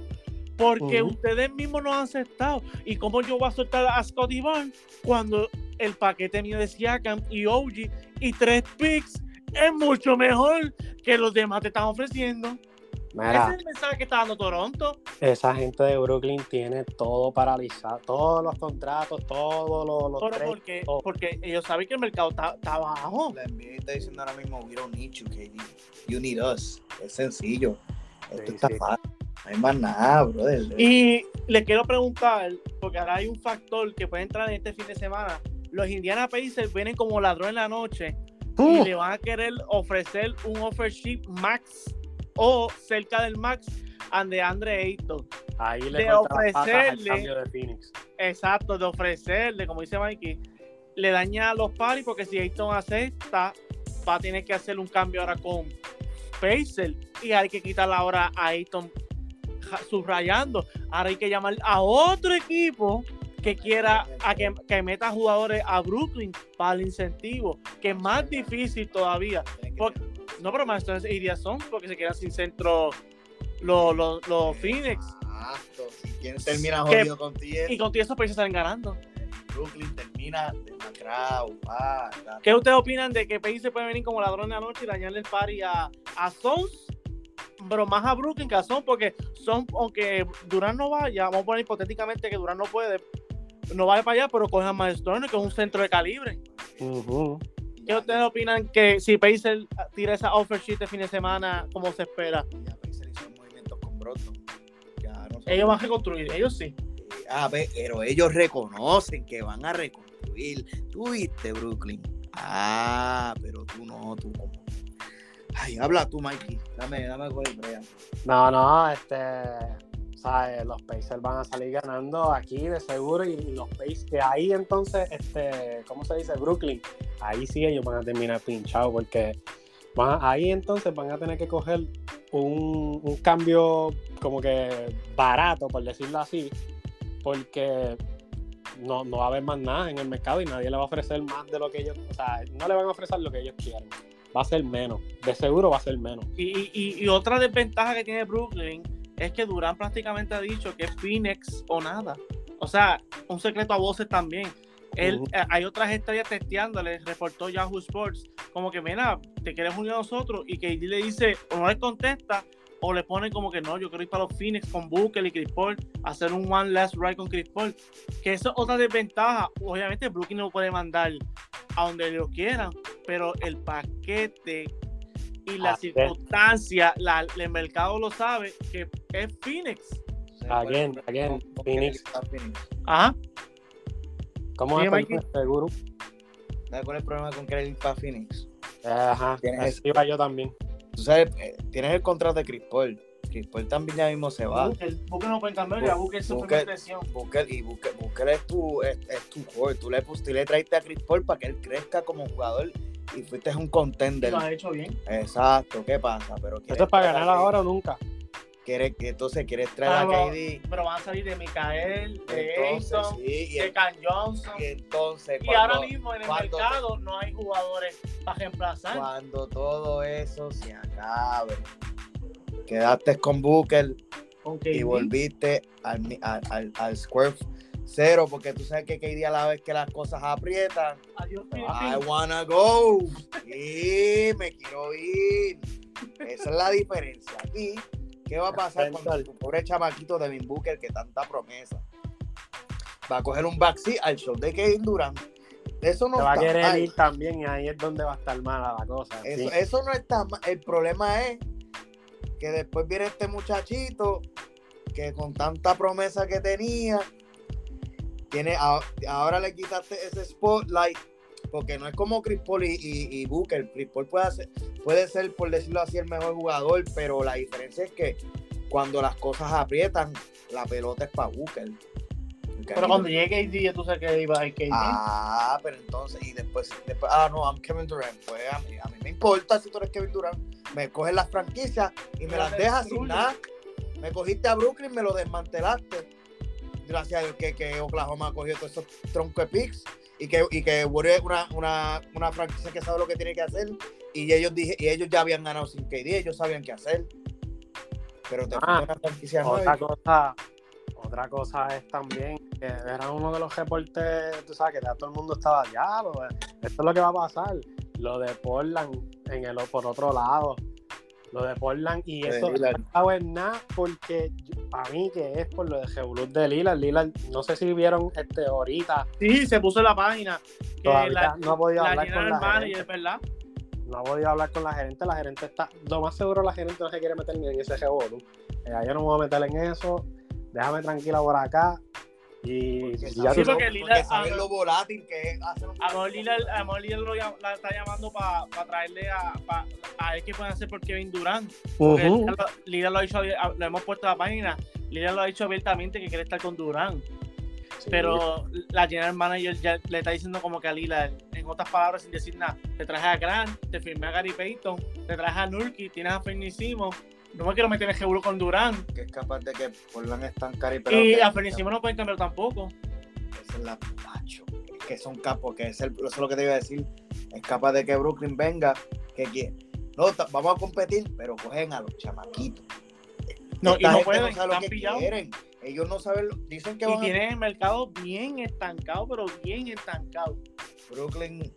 Porque ustedes mismos no han aceptado. ¿Y cómo yo voy a soltar a Scotty Barnes cuando el paquete mío de Siakam y OG y tres picks es mucho mejor que los demás te están ofreciendo. Mira, Ese es el mensaje que está dando Toronto. esa gente de Brooklyn tiene todo paralizado, todos los contratos, todos los, los Pero trades, porque, todo. porque ellos saben que el mercado está, está bajo. La NBA está diciendo ahora mismo, we don't need you, KD. You need us. Es sencillo. Esto Sí, está sí. fácil. No hay más nada, brother. Y le quiero preguntar, porque ahora hay un factor que puede entrar en este fin de semana. Los Indiana Pacers vienen como ladrón en la noche y Uh, le van a querer ofrecer un offer sheet max o cerca del max a DeAndre Ayton. ahí le de ofrecerle- cambio de Phoenix. Exacto, de ofrecerle, como dice Mikey, le daña a los paris porque si Ayton acepta, va a tener que hacer un cambio ahora con Pacers y hay que quitar ahora a Ayton subrayando. Ahora hay que llamar a otro equipo que quiera a que, que meta jugadores a Brooklyn para el incentivo, que es más difícil todavía. Tienen que- Por- No, pero más entonces iría son porque se quedan sin centro los, Phoenix. Exacto. Si quien termina Que- jodido contigo, Y contigo esos Pacers salen ganando. Brooklyn termina demacrado. ta, ¿Qué ustedes opinan de que Pacers puede venir como ladrón de la noche y dañarle el party a, a Sons? Pero más a Brooklyn que a Sons, porque Son, aunque Durán no vaya, vamos a poner hipotéticamente que Durán no puede, no vaya para allá, pero coge a Miles Turner, que es un centro de calibre. ¿Qué ustedes opinan que si Pacers tira esa offer sheet de fin de semana, como se espera? Ya Pacers hizo movimientos con Broton. Ya no. Ellos van a reconstruir, ellos sí. Ah, ve, pero ellos reconocen que van a reconstruir. Tú viste, Brooklyn. Ah, pero tú no, tú como. Ay, habla tú, Mikey. Dame, dame con el brea. No, no, este, ¿sabes? Los Pacers van a salir ganando aquí de seguro y, los Pacers, que ahí entonces, este, ¿cómo se dice? Brooklyn, ahí sí ellos van a terminar pinchados porque ahí entonces van a tener que coger un, un cambio como que barato, por decirlo así, porque no, no va a haber más nada en el mercado y nadie le va a ofrecer más de lo que ellos, o sea, no le van a ofrecer lo que ellos quieren. Va a ser menos, de seguro va a ser menos. Y, y- y otra desventaja que tiene Brooklyn es que Durán prácticamente ha dicho que es Phoenix o nada. O sea, un secreto a voces también. Él, Ujú. eh, hay otras estrellas testeándole, reportó Yahoo Sports, como que, mira, te quieres unir a nosotros, y que le dice, o no le contesta, o le pone como que no, yo quiero ir para los Phoenix con Booker y Chris Paul, hacer un one last ride con Chris Paul. Que eso es otra desventaja. Obviamente Brooklyn no puede mandar a donde lo quieran, pero el paquete y la circunstancia, la, el mercado lo sabe, que es Phoenix. Again, again, Phoenix. Ajá. ¿Cómo es seguro? ¿Sabes cuál es el problema con querer ir para Phoenix? Ajá, Tienes- así iba yo también. Tú sabes, eh, tienes el contrato de Chris Paul. Chris Paul también ya mismo se va. Booker, Booker no puede cambiar, ya Booker su impresión. Booker, y Booker, Booker es tu, es, es tu core. Tú le, tú le traiste a Chris Paul para que él crezca como jugador y fuiste un Y contender. lo ha hecho bien. Exacto, ¿qué pasa? Pero Esto es para ganar ahora o nunca. quieres- entonces quieres traer a KD. pero van a salir de Mikael, de Ayton, sí, de Can Johnson. y entonces Y cuando, ahora mismo en el cuando- mercado no hay jugadores para reemplazar. cuando todo eso se acabe, quedaste con Booker Con y volviste al, al, al, al square cero, porque tú sabes que KD a la vez que las cosas aprietan, Adiós, I wanna go. Y me quiero ir. Esa es la diferencia. Y qué va a pasar con tu pobre chamaquito de Devin Booker que tanta promesa. Va a coger un backseat al show de Kevin Durant. Eso no Se va a querer mal. ir también y ahí es donde va a estar mala la cosa. Eso, sí. eso no está mal. El problema es que después viene este muchachito que con tanta promesa que tenía, tiene, a- ahora le quitaste ese spotlight, porque no es como Chris Paul y, y- y Booker. Chris Paul puede, hacer- puede ser, por decirlo así, el mejor jugador, pero la diferencia es que cuando las cosas aprietan, la pelota es para Booker. Pero cuando llegue KD, ya tú sabes que iba a ir KD. Ah, pero entonces, y después, después ah, no, I'm Kevin Durant. Pues a mí, a mí me importa si tú eres Kevin Durant. Me coges las franquicias y me las dejas sin nada. Me cogiste a Brooklyn, me lo desmantelaste. Gracias a Dios que, que Oklahoma cogió todos esos troncos de picks y que, y que es una, una, una franquicia que sabe lo que tiene que hacer. Y ellos, dije, y ellos ya habían ganado sin KD, ellos sabían qué hacer. Pero te Ah, una franquicia Otra nueva. cosa, otra cosa es también que era uno de los reportes, tú sabes, que ya todo el mundo estaba, ya, esto es lo que va a pasar. Lo de Portland en el, por otro lado, lo de Portland y eso no es nada porque para mí que es por lo de Revolut de Lila, Lila, no sé si vieron este ahorita. Sí, se puso en la página. Que la, no ha podido hablar con la manager, ¿verdad? No ha podido hablar con la gerente, la gerente está, lo más seguro la gerente no se quiere meter ni en ese Revolut. Eh, yo no me voy a meter en eso, déjame tranquila por acá, y ya sí, porque Lila, sabe lo volátil que es Lila, Amor Lila lo, la está llamando para traerle a, a ver qué pueden hacer por Kevin Durant. Lila, lo ha dicho, lo hemos puesto a la página. Lila lo ha dicho abiertamente que quiere estar con Durant. Pero la general manager ya le está diciendo como que a Lila, en otras palabras, sin decir nada, te traje a Grant, te firmé a Gary Payton, te traje a Nurki, tienes a Fernicimo, no me quiero meter en seguro con Durán. Que es capaz de que Portland están cari pero. Y a no pueden cambiar tampoco. Esa es la macho. Que son capos, que es el, eso es lo que te iba a decir. Es capaz de que Brooklyn venga, que quiere. No, vamos a competir, pero cogen a los chamaquitos. No, y no pueden, no lo que quieren. Ellos no saben, dicen que y tienen el mercado bien estancado, pero bien estancado. Brooklyn,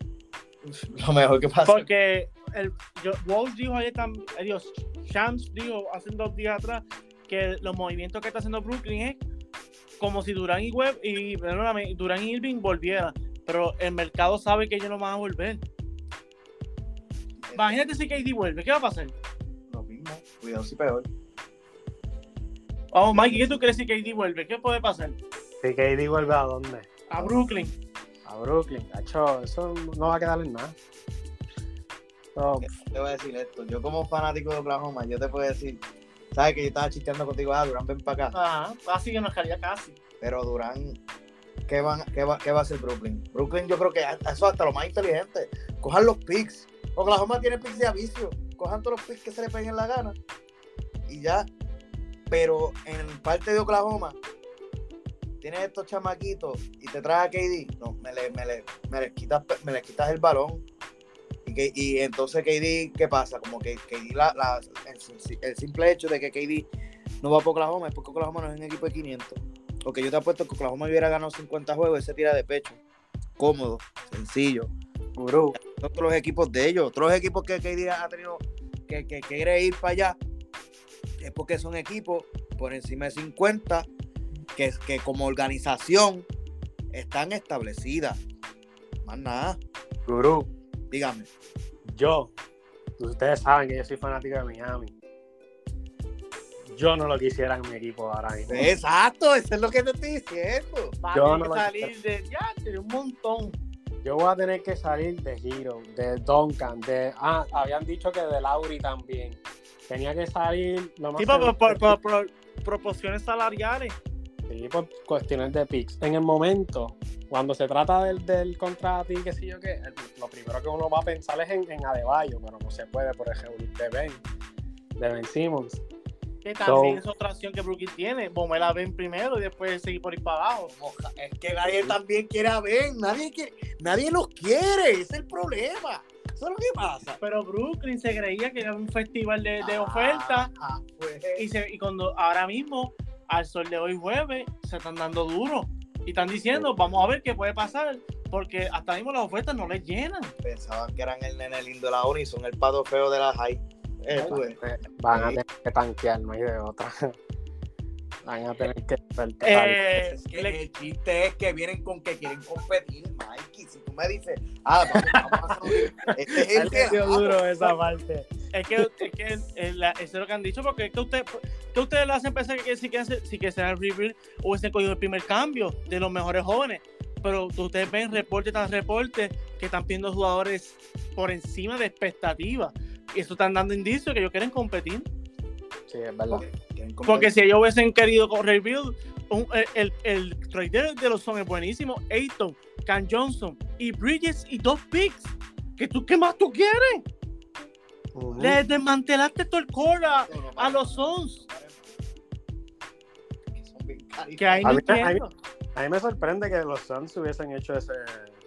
lo mejor que pasa. Porque el, yo, Walsh dijo ayer también, Dios, Shams dijo hace dos días atrás que los movimientos que está haciendo Brooklyn es como si Durán y Web y Durán y Irving volvieran, pero el mercado sabe que ellos no van a volver. Imagínate si KD vuelve, ¿qué va a pasar? Lo mismo, cuidado si peor. Vamos, Mike, ¿qué tú crees si KD vuelve? ¿Qué puede pasar? Si KD vuelve a dónde? A Brooklyn. A Brooklyn, hecho, eso no va a quedar en nada. Te voy a decir esto. Yo, como fanático de Oklahoma, yo te puedo decir, ¿sabes que yo estaba chisteando contigo? Ah, Durán, ven para acá. Ajá, casi que nos caía casi. Pero Durán, ¿qué, van, qué, va, ¿qué va a hacer Brooklyn? Brooklyn, yo creo que eso es hasta lo más inteligente. Cojan los picks. Oklahoma tiene picks de aviso. Cojan todos los picks que se le peguen la gana. Y ya. Pero en parte de Oklahoma, tienes estos chamaquitos y te traes a KD. No, me, le, me, le, me les quitas, me les quitas el balón y, entonces KD, ¿qué pasa? Como que KD, la, el, simple hecho de que KD no va a Oklahoma es porque Oklahoma no es un equipo de 500. Porque yo te apuesto que Oklahoma hubiera ganado 50 juegos, ese tira de pecho. Cómodo, sencillo. Todos los equipos de ellos, otros equipos que KD ha tenido que, que, quiere ir para allá, es porque son equipos por encima de 50 que, que como organización están establecidas. Más nada. Gurú, Dígame. Yo, ustedes saben que yo soy fanático de Miami. Yo no lo quisiera en mi equipo ahora mismo. Exacto, eso es lo que te estoy diciendo. yo no que salir de ya, tiene un montón. Yo voy a tener que salir de Hero, de Duncan, de. Ah, habían dicho que de Lauri también. Tenía que salir lo más. Sí, por, proporciones salariales. Sí, por cuestiones de picks. En el momento, cuando se trata del, del contrato y qué sé yo qué, lo primero que uno va a pensar es en, en Adebayo, pero no se puede, por ejemplo, de Ben, de Ben Simmons. Que también es otra opción que Brooklyn tiene. Bomber a Ben primero y después seguir por ir para abajo. Es que nadie también quiere a Ben. Nadie, quiere, nadie los quiere. Ese es el problema. Eso es lo que pasa. Pero Brooklyn se creía que era un festival de, de ofertas. Ah, pues. y, y cuando ahora mismo, al sol de hoy jueves, se están dando duro. Y están diciendo, vamos a ver qué puede pasar, porque hasta mismo las ofertas no les llenan. Pensaban que eran el nene lindo de la uni, son el pato feo de la high. Eh, Van a tener que tanquear, no hay de otra. Van a tener que eh, es que el chiste es que vienen con que quieren competir, Mikey. Si tú me dices, ah, vamos, vamos a subir. Este es el duro esa parte. Es que, es que eso es lo que han dicho, porque es que, usted, que ustedes lo hacen pensar que si quieren, si quieren ser el rebuild hubiesen cogido el primer cambio de los mejores jóvenes. Pero ustedes ven reporte tras reporte que están pidiendo jugadores por encima de expectativas. Y eso están dando indicios que ellos quieren competir. Sí, es verdad. Porque, si ellos hubiesen querido rebuild, el, el, trader de los son es buenísimo. Ayton, Can Johnson y Bridges y dos picks. ¿Qué, tú, ¿Qué más tú quieres? Le desmantelaste todo el core a, los Sons. Que a, mí, me sorprende que los Sons hubiesen hecho ese.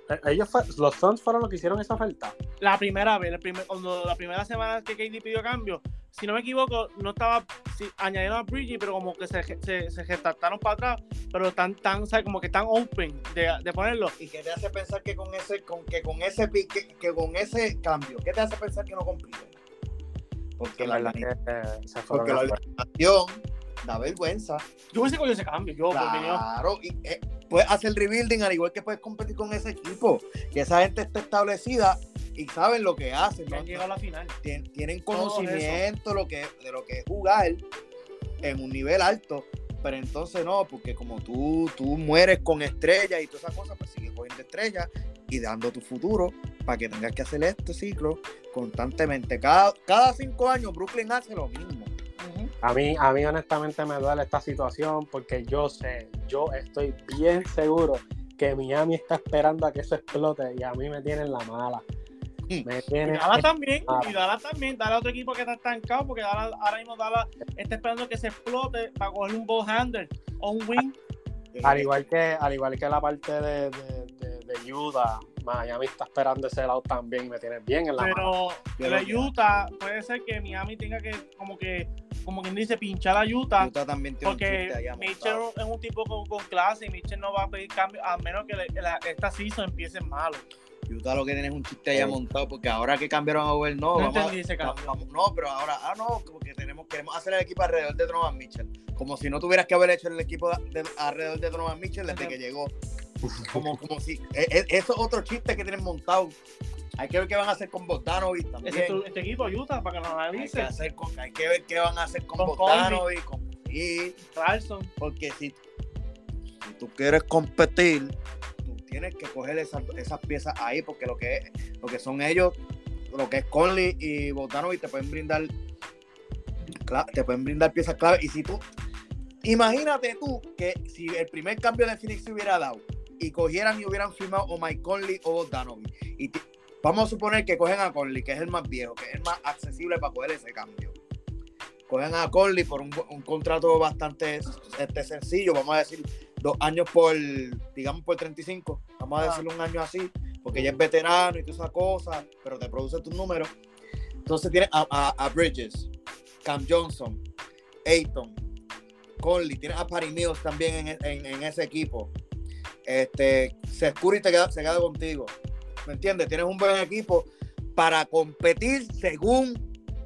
Eh, ellos los Sons fueron los que hicieron esa oferta. La primera vez, cuando la primera semana que KD pidió cambio, si no me equivoco, no estaba sí, añadieron a Bridgie, pero como que se, se, se retractaron para atrás, pero están tan, ¿sabes? como que están open de, de ponerlo. ¿Y qué te hace pensar que con ese, con, que con ese que, que con ese cambio, qué te hace pensar que no compiten? Porque la, verdad que, eh, porque la a- organización da vergüenza. Yo hubiese cogido ese cambio, yo, por mi opinión. Claro, y eh, puedes hacer rebuilding al igual que puedes competir con ese equipo. Que esa gente está establecida y saben lo que hacen. ¿no? han llegado a la final. Tien- tienen conocimiento lo que, de lo que es jugar en un nivel alto. Pero entonces no, porque como tú, tú mueres con estrellas y todas esas cosas, pues sigues cogiendo estrellas y dando tu futuro para que tengas que hacer este ciclo constantemente. Cada, cada cinco años Brooklyn hace lo mismo. A mí, a mí honestamente me duele esta situación porque yo sé, yo estoy bien seguro que Miami está esperando a que eso explote y a mí me tienen la mala. Hmm. Me Y tienen Dallas también, Ah. y Dallas también, Dallas otro equipo que está estancado, porque ahora mismo Dallas está esperando que se explote para coger un ball handler o un wing. al igual que, al igual que la parte de, de, de- de Utah, Miami está esperando ese lado también y me tienen bien en la mala. Pero Yo la lo que- Utah puede ser que Miami tenga que, como que, como quien dice, pinchar a Utah. Utah también tiene un Porque chiste allá Mitchell es un tipo con, con clase y Mitchell no va a pedir cambio a menos que la- la- esta season empiece malo. Utah lo que tiene es un chiste allá Sí. montado porque ahora que cambiaron a Over, no, No vamos ese cambio. vamos- no, pero ahora, ah, no, como que tenemos, queremos hacer el equipo alrededor de Donovan Mitchell. Como si no tuvieras que haber hecho el equipo de- de- alrededor de Donovan Mitchell desde que llegó. Como, como si, e- e- eso es otro chiste que tienen montado. Hay que ver qué van a hacer con Bogdanovic también. Este equipo, Utah, para que nos hay, que analice. hacer con- hay que ver qué van a hacer con, Con Bogdanovic, con sí, Carlson. porque si, si tú quieres competir, tú tienes que coger esas, esas piezas ahí, porque lo que, es- lo que son ellos, lo que es Conley y Bogdanovic, te pueden brindar te pueden brindar piezas clave. Y si tú, imagínate tú que si el primer cambio de Phoenix se hubiera dado y cogieran y hubieran firmado o Mike Conley o Bogdanovic, y vamos a suponer que cogen a Conley, que es el más viejo, que es el más accesible para coger ese cambio. Cogen a Conley por un, un contrato bastante este, sencillo, vamos a decir dos años por, digamos, por 35, vamos a Ah. decirle un año así, porque ya es veterano y todas esas cosas, pero te produce tus números. Entonces tienes a, a- a Bridges, Cam Johnson, Ayton, Conley, tienes a Patty Mills también en, en- en ese equipo. Este, Securi te queda, se queda contigo. ¿Me entiendes? Tienes un buen equipo para competir según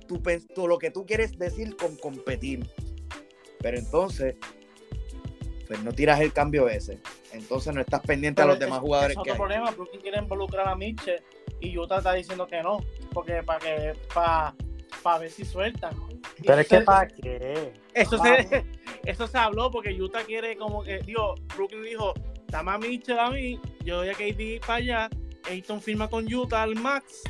tu, tu- lo que tú quieres decir con competir. Pero entonces, pues no tiras el cambio ese. Entonces no estás pendiente a los demás es- jugadores es que otro hay. problema, Brooklyn quiere involucrar a Mitchell y Utah está diciendo que no, porque para que para para ver si sueltan. Y Pero es que para qué. eso Vamos. se, eso se habló porque Utah quiere como que, digo, Brooklyn dijo, dame a Mitchell a mí, yo doy a KD para allá, Ayton firma con Utah al max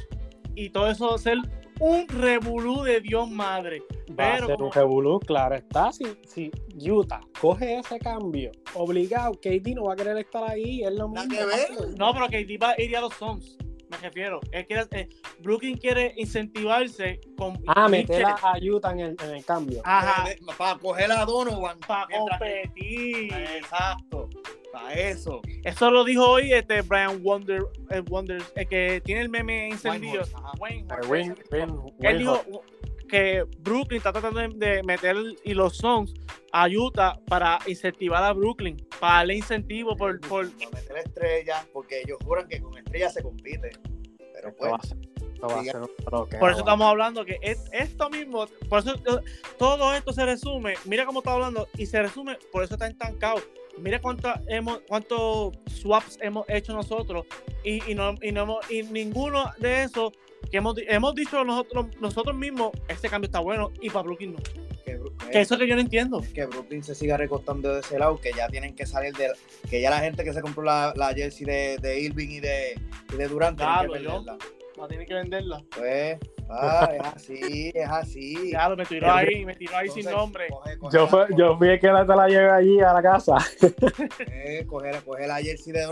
y todo eso va a ser un revolú de Dios madre. Va a Pero ser un revolú, claro está. Si, si Utah coge ese cambio, obligado, KD no va a querer estar ahí. Es lo mismo. que ver. No, pero KD va a ir a los Suns, me refiero. Él quiere, eh, Brooklyn quiere incentivarse con Ah, meter a, Utah en el, en el cambio. Ajá, Eh, Para coger a Donovan. para que- competir. Exacto. Para eso. Eso lo dijo hoy este Brian Wonder, eh, Wonders, el que tiene el meme encendido. Wayne. Wayne Eh. Él dijo que Brooklyn está tratando de, de meter y los Suns a Utah para incentivar a Brooklyn, para darle incentivo por, por Para meter estrellas, porque ellos juran que con estrellas se compite. Pero Esto pues, va a ser, esto va a diga- ser un bloqueo, Por eso estamos hablando que es esto mismo, por eso todo esto se resume, mira cómo está hablando y se resume, por eso está estancado. Mira cuántos hemos, cuántos swaps hemos hecho nosotros y, y no, y no hemos- y ninguno de esos que hemos, hemos dicho nosotros, nosotros mismos, este cambio está bueno y para Brooklyn no. que, Bru- Que eso que yo no entiendo. que Brooklyn se siga recostando de ese lado, que ya tienen que salir de. Que ya la gente que se compró la, la jersey de, de Irving y de, y de Durant tienen Ya, que lo yo. a tener que venderla. Pues, ah, es así, es así. Ya, me tiró ahí, me tiró ahí sin nombre. coge- coge Yo, fue- yo fui el que la, te la llevé allí a la casa. Eh, coger, coger la jersey de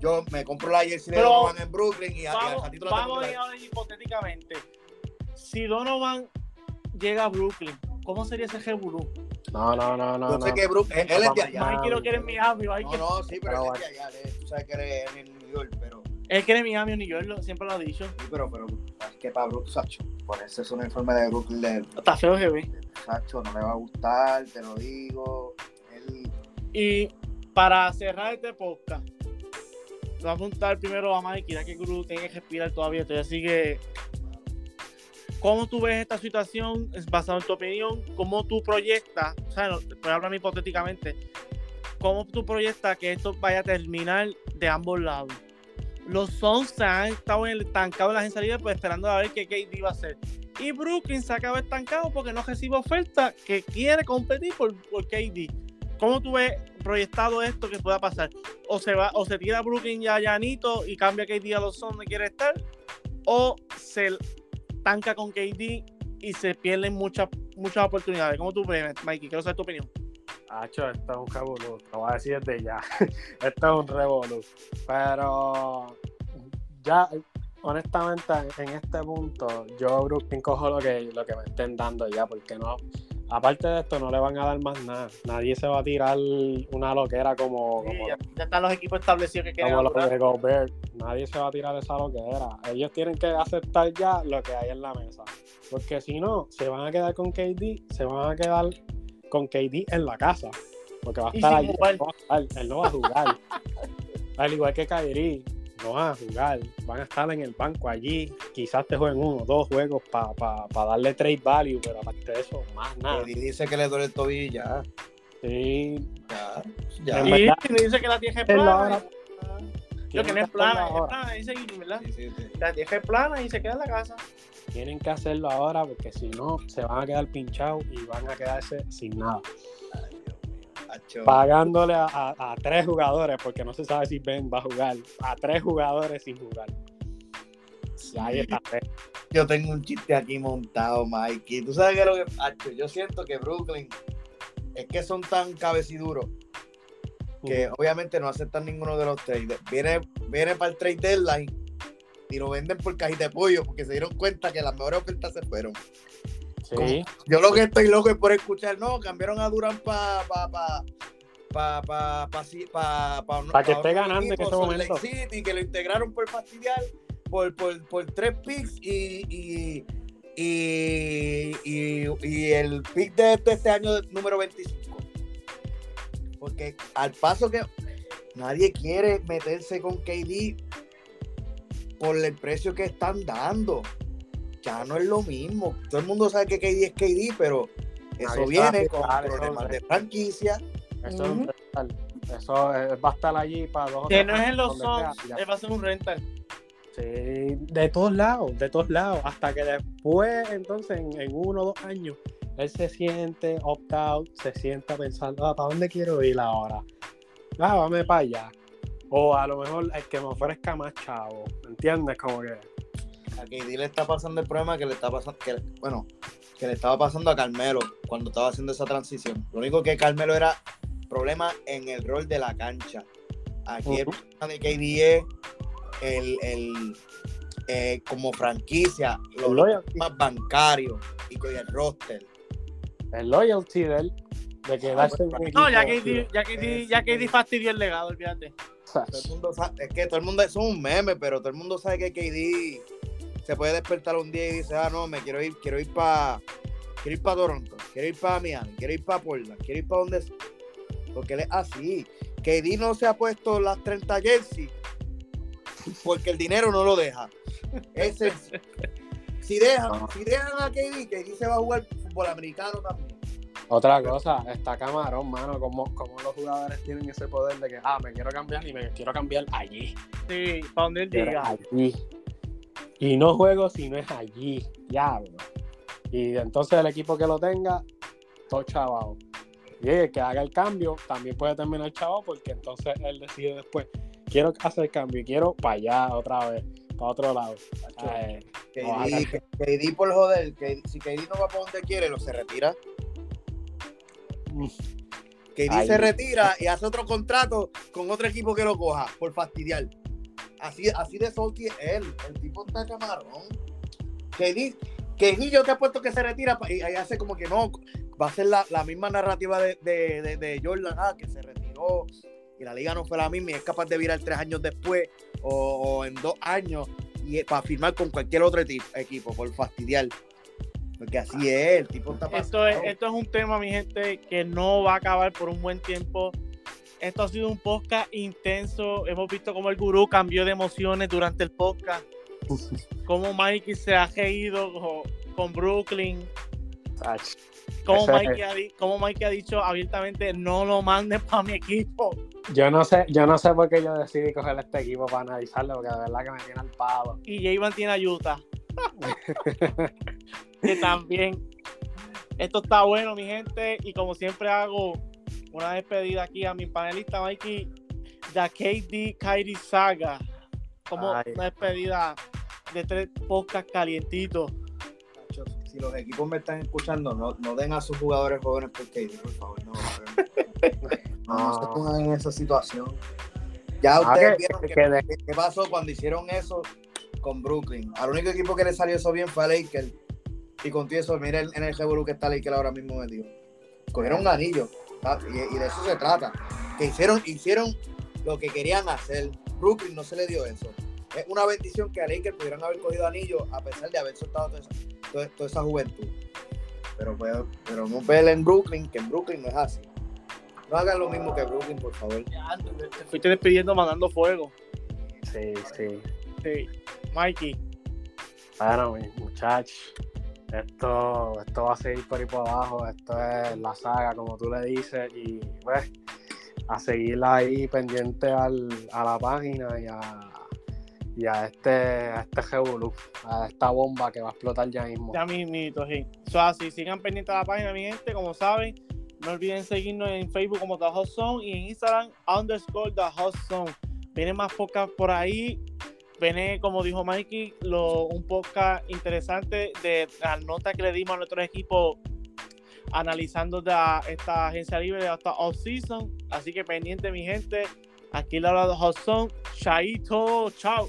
yo me compro la jersey de Donovan en Brooklyn y, a- y Vamos, ratito la vamos a ver hipotéticamente. Si Donovan llega a Brooklyn, ¿cómo sería ese revolú? No, no, no, no. Yo sé no. que Brooklyn, él es de allá. Mike quiero que eres Miami, Mike No, que- no, sí, pero Pero él es de allá. él- Tú sabes que eres en New York, pero, Él quiere Miami o New York, lo- siempre lo ha dicho. sí, pero, pero es que para Brooklyn, Sacho, ponerse ese uniforme de Brooklyn de Está feo, GB. Sacho, no le va a gustar, te lo digo. Él, Y para cerrar este podcast, voy a apuntar primero a Mikey, ya que Guru tiene que respirar todavía, así que ¿cómo tú ves esta situación Es basado en tu opinión? ¿Cómo tú proyectas, o sea, no, hablar hipotéticamente, cómo tú proyectas que esto vaya a terminar de ambos lados? Los Suns se han estado en el estancado en las salidas pues esperando a ver qué KD va a hacer. Y Brooklyn se quedado estancado porque no recibe oferta que quiere competir por, por KD. ¿Cómo tú ves proyectado esto que pueda pasar? O se va, o se tira Brooklyn ya llanito y cambia KD a los donde quiere estar, o se tanca con KD y se pierden muchas muchas oportunidades. ¿Cómo tú ves, Mikey? Quiero saber tu opinión. Hacho, esto es un revolú, te voy a decir desde ya. esto es un revolú. Pero ya, honestamente, en este punto, yo Brooklyn cojo lo que, lo que me estén dando ya, porque no, aparte de esto, no le van a dar más nada. Nadie se va a tirar una loquera como, Sí, como, ya, están los equipos establecidos que quieren como lo apurar. de Gobert. Nadie se va a tirar esa loquera. Ellos tienen que aceptar ya lo que hay en la mesa. Porque si no, se van a quedar con KD, se van a quedar con KD en la casa. Porque va a estar allí. jugar. Él no va a jugar, Él no va a jugar. Al igual que Kyrie, no van a jugar. Van a estar en el banco allí. Quizás te jueguen uno o dos juegos para darle trade value, pero aparte de eso, más nada. Eddie dice que le duele el tobillo y ya. Sí, Ya. Ya. Y dice que la hacerlo plana. ahora. Yo que no es plana, es plana, dice ¿verdad? Sí, sí, sí. La tierra es plana y se queda en la casa. Tienen que hacerlo ahora porque si no, se van a quedar pinchados y van a quedarse sin nada. Pagándole a, a- a tres jugadores, porque no se sabe si Ben va a jugar, a tres jugadores sin jugar. Ahí está. Yo tengo un chiste aquí montado, Mikey. ¿Tú sabes qué es lo que Acho, Yo siento que Brooklyn es que son tan cabeciduros que obviamente no aceptan ninguno de los trades. Viene, viene para el trade deadline y lo venden por cajita de pollo porque se dieron cuenta que las mejores ofertas se fueron. Sí, Yo lo que estoy loco es por escuchar, no, cambiaron a Durán para pa, pa, pa, pa, pa, pa, pa, Pa que esté ganando en equipo, Lake momento. City, que lo integraron por fastidiar, por, por, por tres picks y, y, y, y, y el pick de este, este año número 25. Porque al paso que nadie quiere meterse con KD por el precio que están dando. Ya no es lo mismo. Todo el mundo sabe que KD es KD, pero eso Nadie viene con problemas de franquicia. eso, es un rental. Eso eh, va a estar allí para dos o Que no es en los Suns, va a ser un rental. Sí, de todos lados, de todos lados. Hasta que después, entonces, en, en uno o dos años, él se siente opt-out, se sienta pensando, ah, ¿para dónde quiero ir ahora? Ah, vame para allá. O a lo mejor el que me ofrezca más chavo, ¿entiendes? Como que... A KD le está pasando el problema que le está pasando, que, bueno, que le estaba pasando a Carmelo cuando estaba haciendo esa transición. Lo único que Carmelo era problema en el rol de la cancha. Aquí el Ujú. problema de KD es el, el, eh, como franquicia, los El loyalty. más bancarios y con el roster. el loyalty de él, de un Ah, No, ya que ya que ya que fastidió el legado, olvídate. Todo el mundo sabe- es que todo el mundo es un meme, pero todo el mundo sabe que KD se puede despertar un día y dice, ah, no, me quiero ir, quiero ir para quiero ir para Toronto, quiero ir para Miami, quiero ir para Portland, quiero ir para donde sea. Porque él es así. KD no se ha puesto las 30 jerseys porque el dinero no lo deja. Ese es- si dejan, si dejan a KD, KD se va a jugar fútbol americano también. Otra cosa, está camarón, mano, como, como los jugadores tienen ese poder de que, ah, me quiero cambiar y me quiero cambiar allí. Sí, para donde él diga. allí. Y no juego si no es allí, diablo. Y entonces el equipo que lo tenga, todo chavado. Y el que haga el cambio también puede terminar chavo porque entonces él decide después, quiero hacer cambio y quiero para allá otra vez, para otro lado. KD, KD por joder, que si KD no va para donde quiere, lo se retira. mm, KD Ay. se retira y hace otro contrato con otro equipo que lo coja por fastidiar. Así, así de salty es él. El tipo está camarón. KD, KD yo te apuesto que se retira y hace como que no. Va a ser la, la misma narrativa de, de, de- de Jordan, ah, que se retiró y la liga no fue la misma y es capaz de virar tres años después o, o en dos años y para firmar con cualquier otro equipo, por fastidiar. Porque así es, el tipo está pasando. Esto es, esto es un tema, mi gente, que no va a acabar por un buen tiempo. Esto ha sido un podcast intenso. Hemos visto cómo el gurú cambió de emociones durante el podcast. cómo Mikey se ha reído con Brooklyn. Como Mikey, ha, dicho abiertamente, no lo mandes para mi equipo. Yo no sé, yo no sé por qué yo decidí coger este equipo para analizarlo, porque de verdad que me tiene al pavo. Y J tiene ayuda. que también. Esto está bueno, mi gente. Y como siempre hago una despedida aquí a mi panelista Mikey, de KD Kyrie Saga. Como una despedida de tres podcasts calientitos si los equipos me están escuchando, no, no den a sus jugadores jóvenes por KD, por favor. No, no, se pongan en esa situación. Ya ah, ustedes vieron qué pasó cuando hicieron eso con Brooklyn. Al único equipo que le salió eso bien fue a Lakers. Y con eso, miren en el Revolú que está Lakers ahora mismo metido. Cogieron un anillo. Y, y, de eso se trata. Que hicieron, hicieron lo que querían hacer. Brooklyn no se le dio eso. Es una bendición que a Lakers pudieran haber cogido anillo a pesar de haber soltado todo eso toda, esa juventud. Pero, pero no peleen en Brooklyn, que en Brooklyn no es así. No hagan lo mismo que Brooklyn, por favor. te fuiste despidiendo mandando fuego. Sí, sí. Sí. Mikey. Bueno, muchachos. Esto, esto va a seguir por ahí por abajo. Esto es la saga, como tú le dices. Y pues, a seguirla ahí pendiente al, a la página y a, y a este, a este a esta bomba que va a explotar ya mismo. Ya mismito, sí. So, así, sigan pendientes de la página, mi gente, como saben. No olviden seguirnos en Facebook como The Hot Zone y en Instagram underscore The Hot Zone. Vienen más podcast por ahí. Viene, como dijo Mikey, lo, un podcast interesante de las notas que le dimos a nuestro equipo analizando esta agencia libre hasta off-season. Así que pendiente, mi gente. Aquí la hora de Hot. Chaito, chao.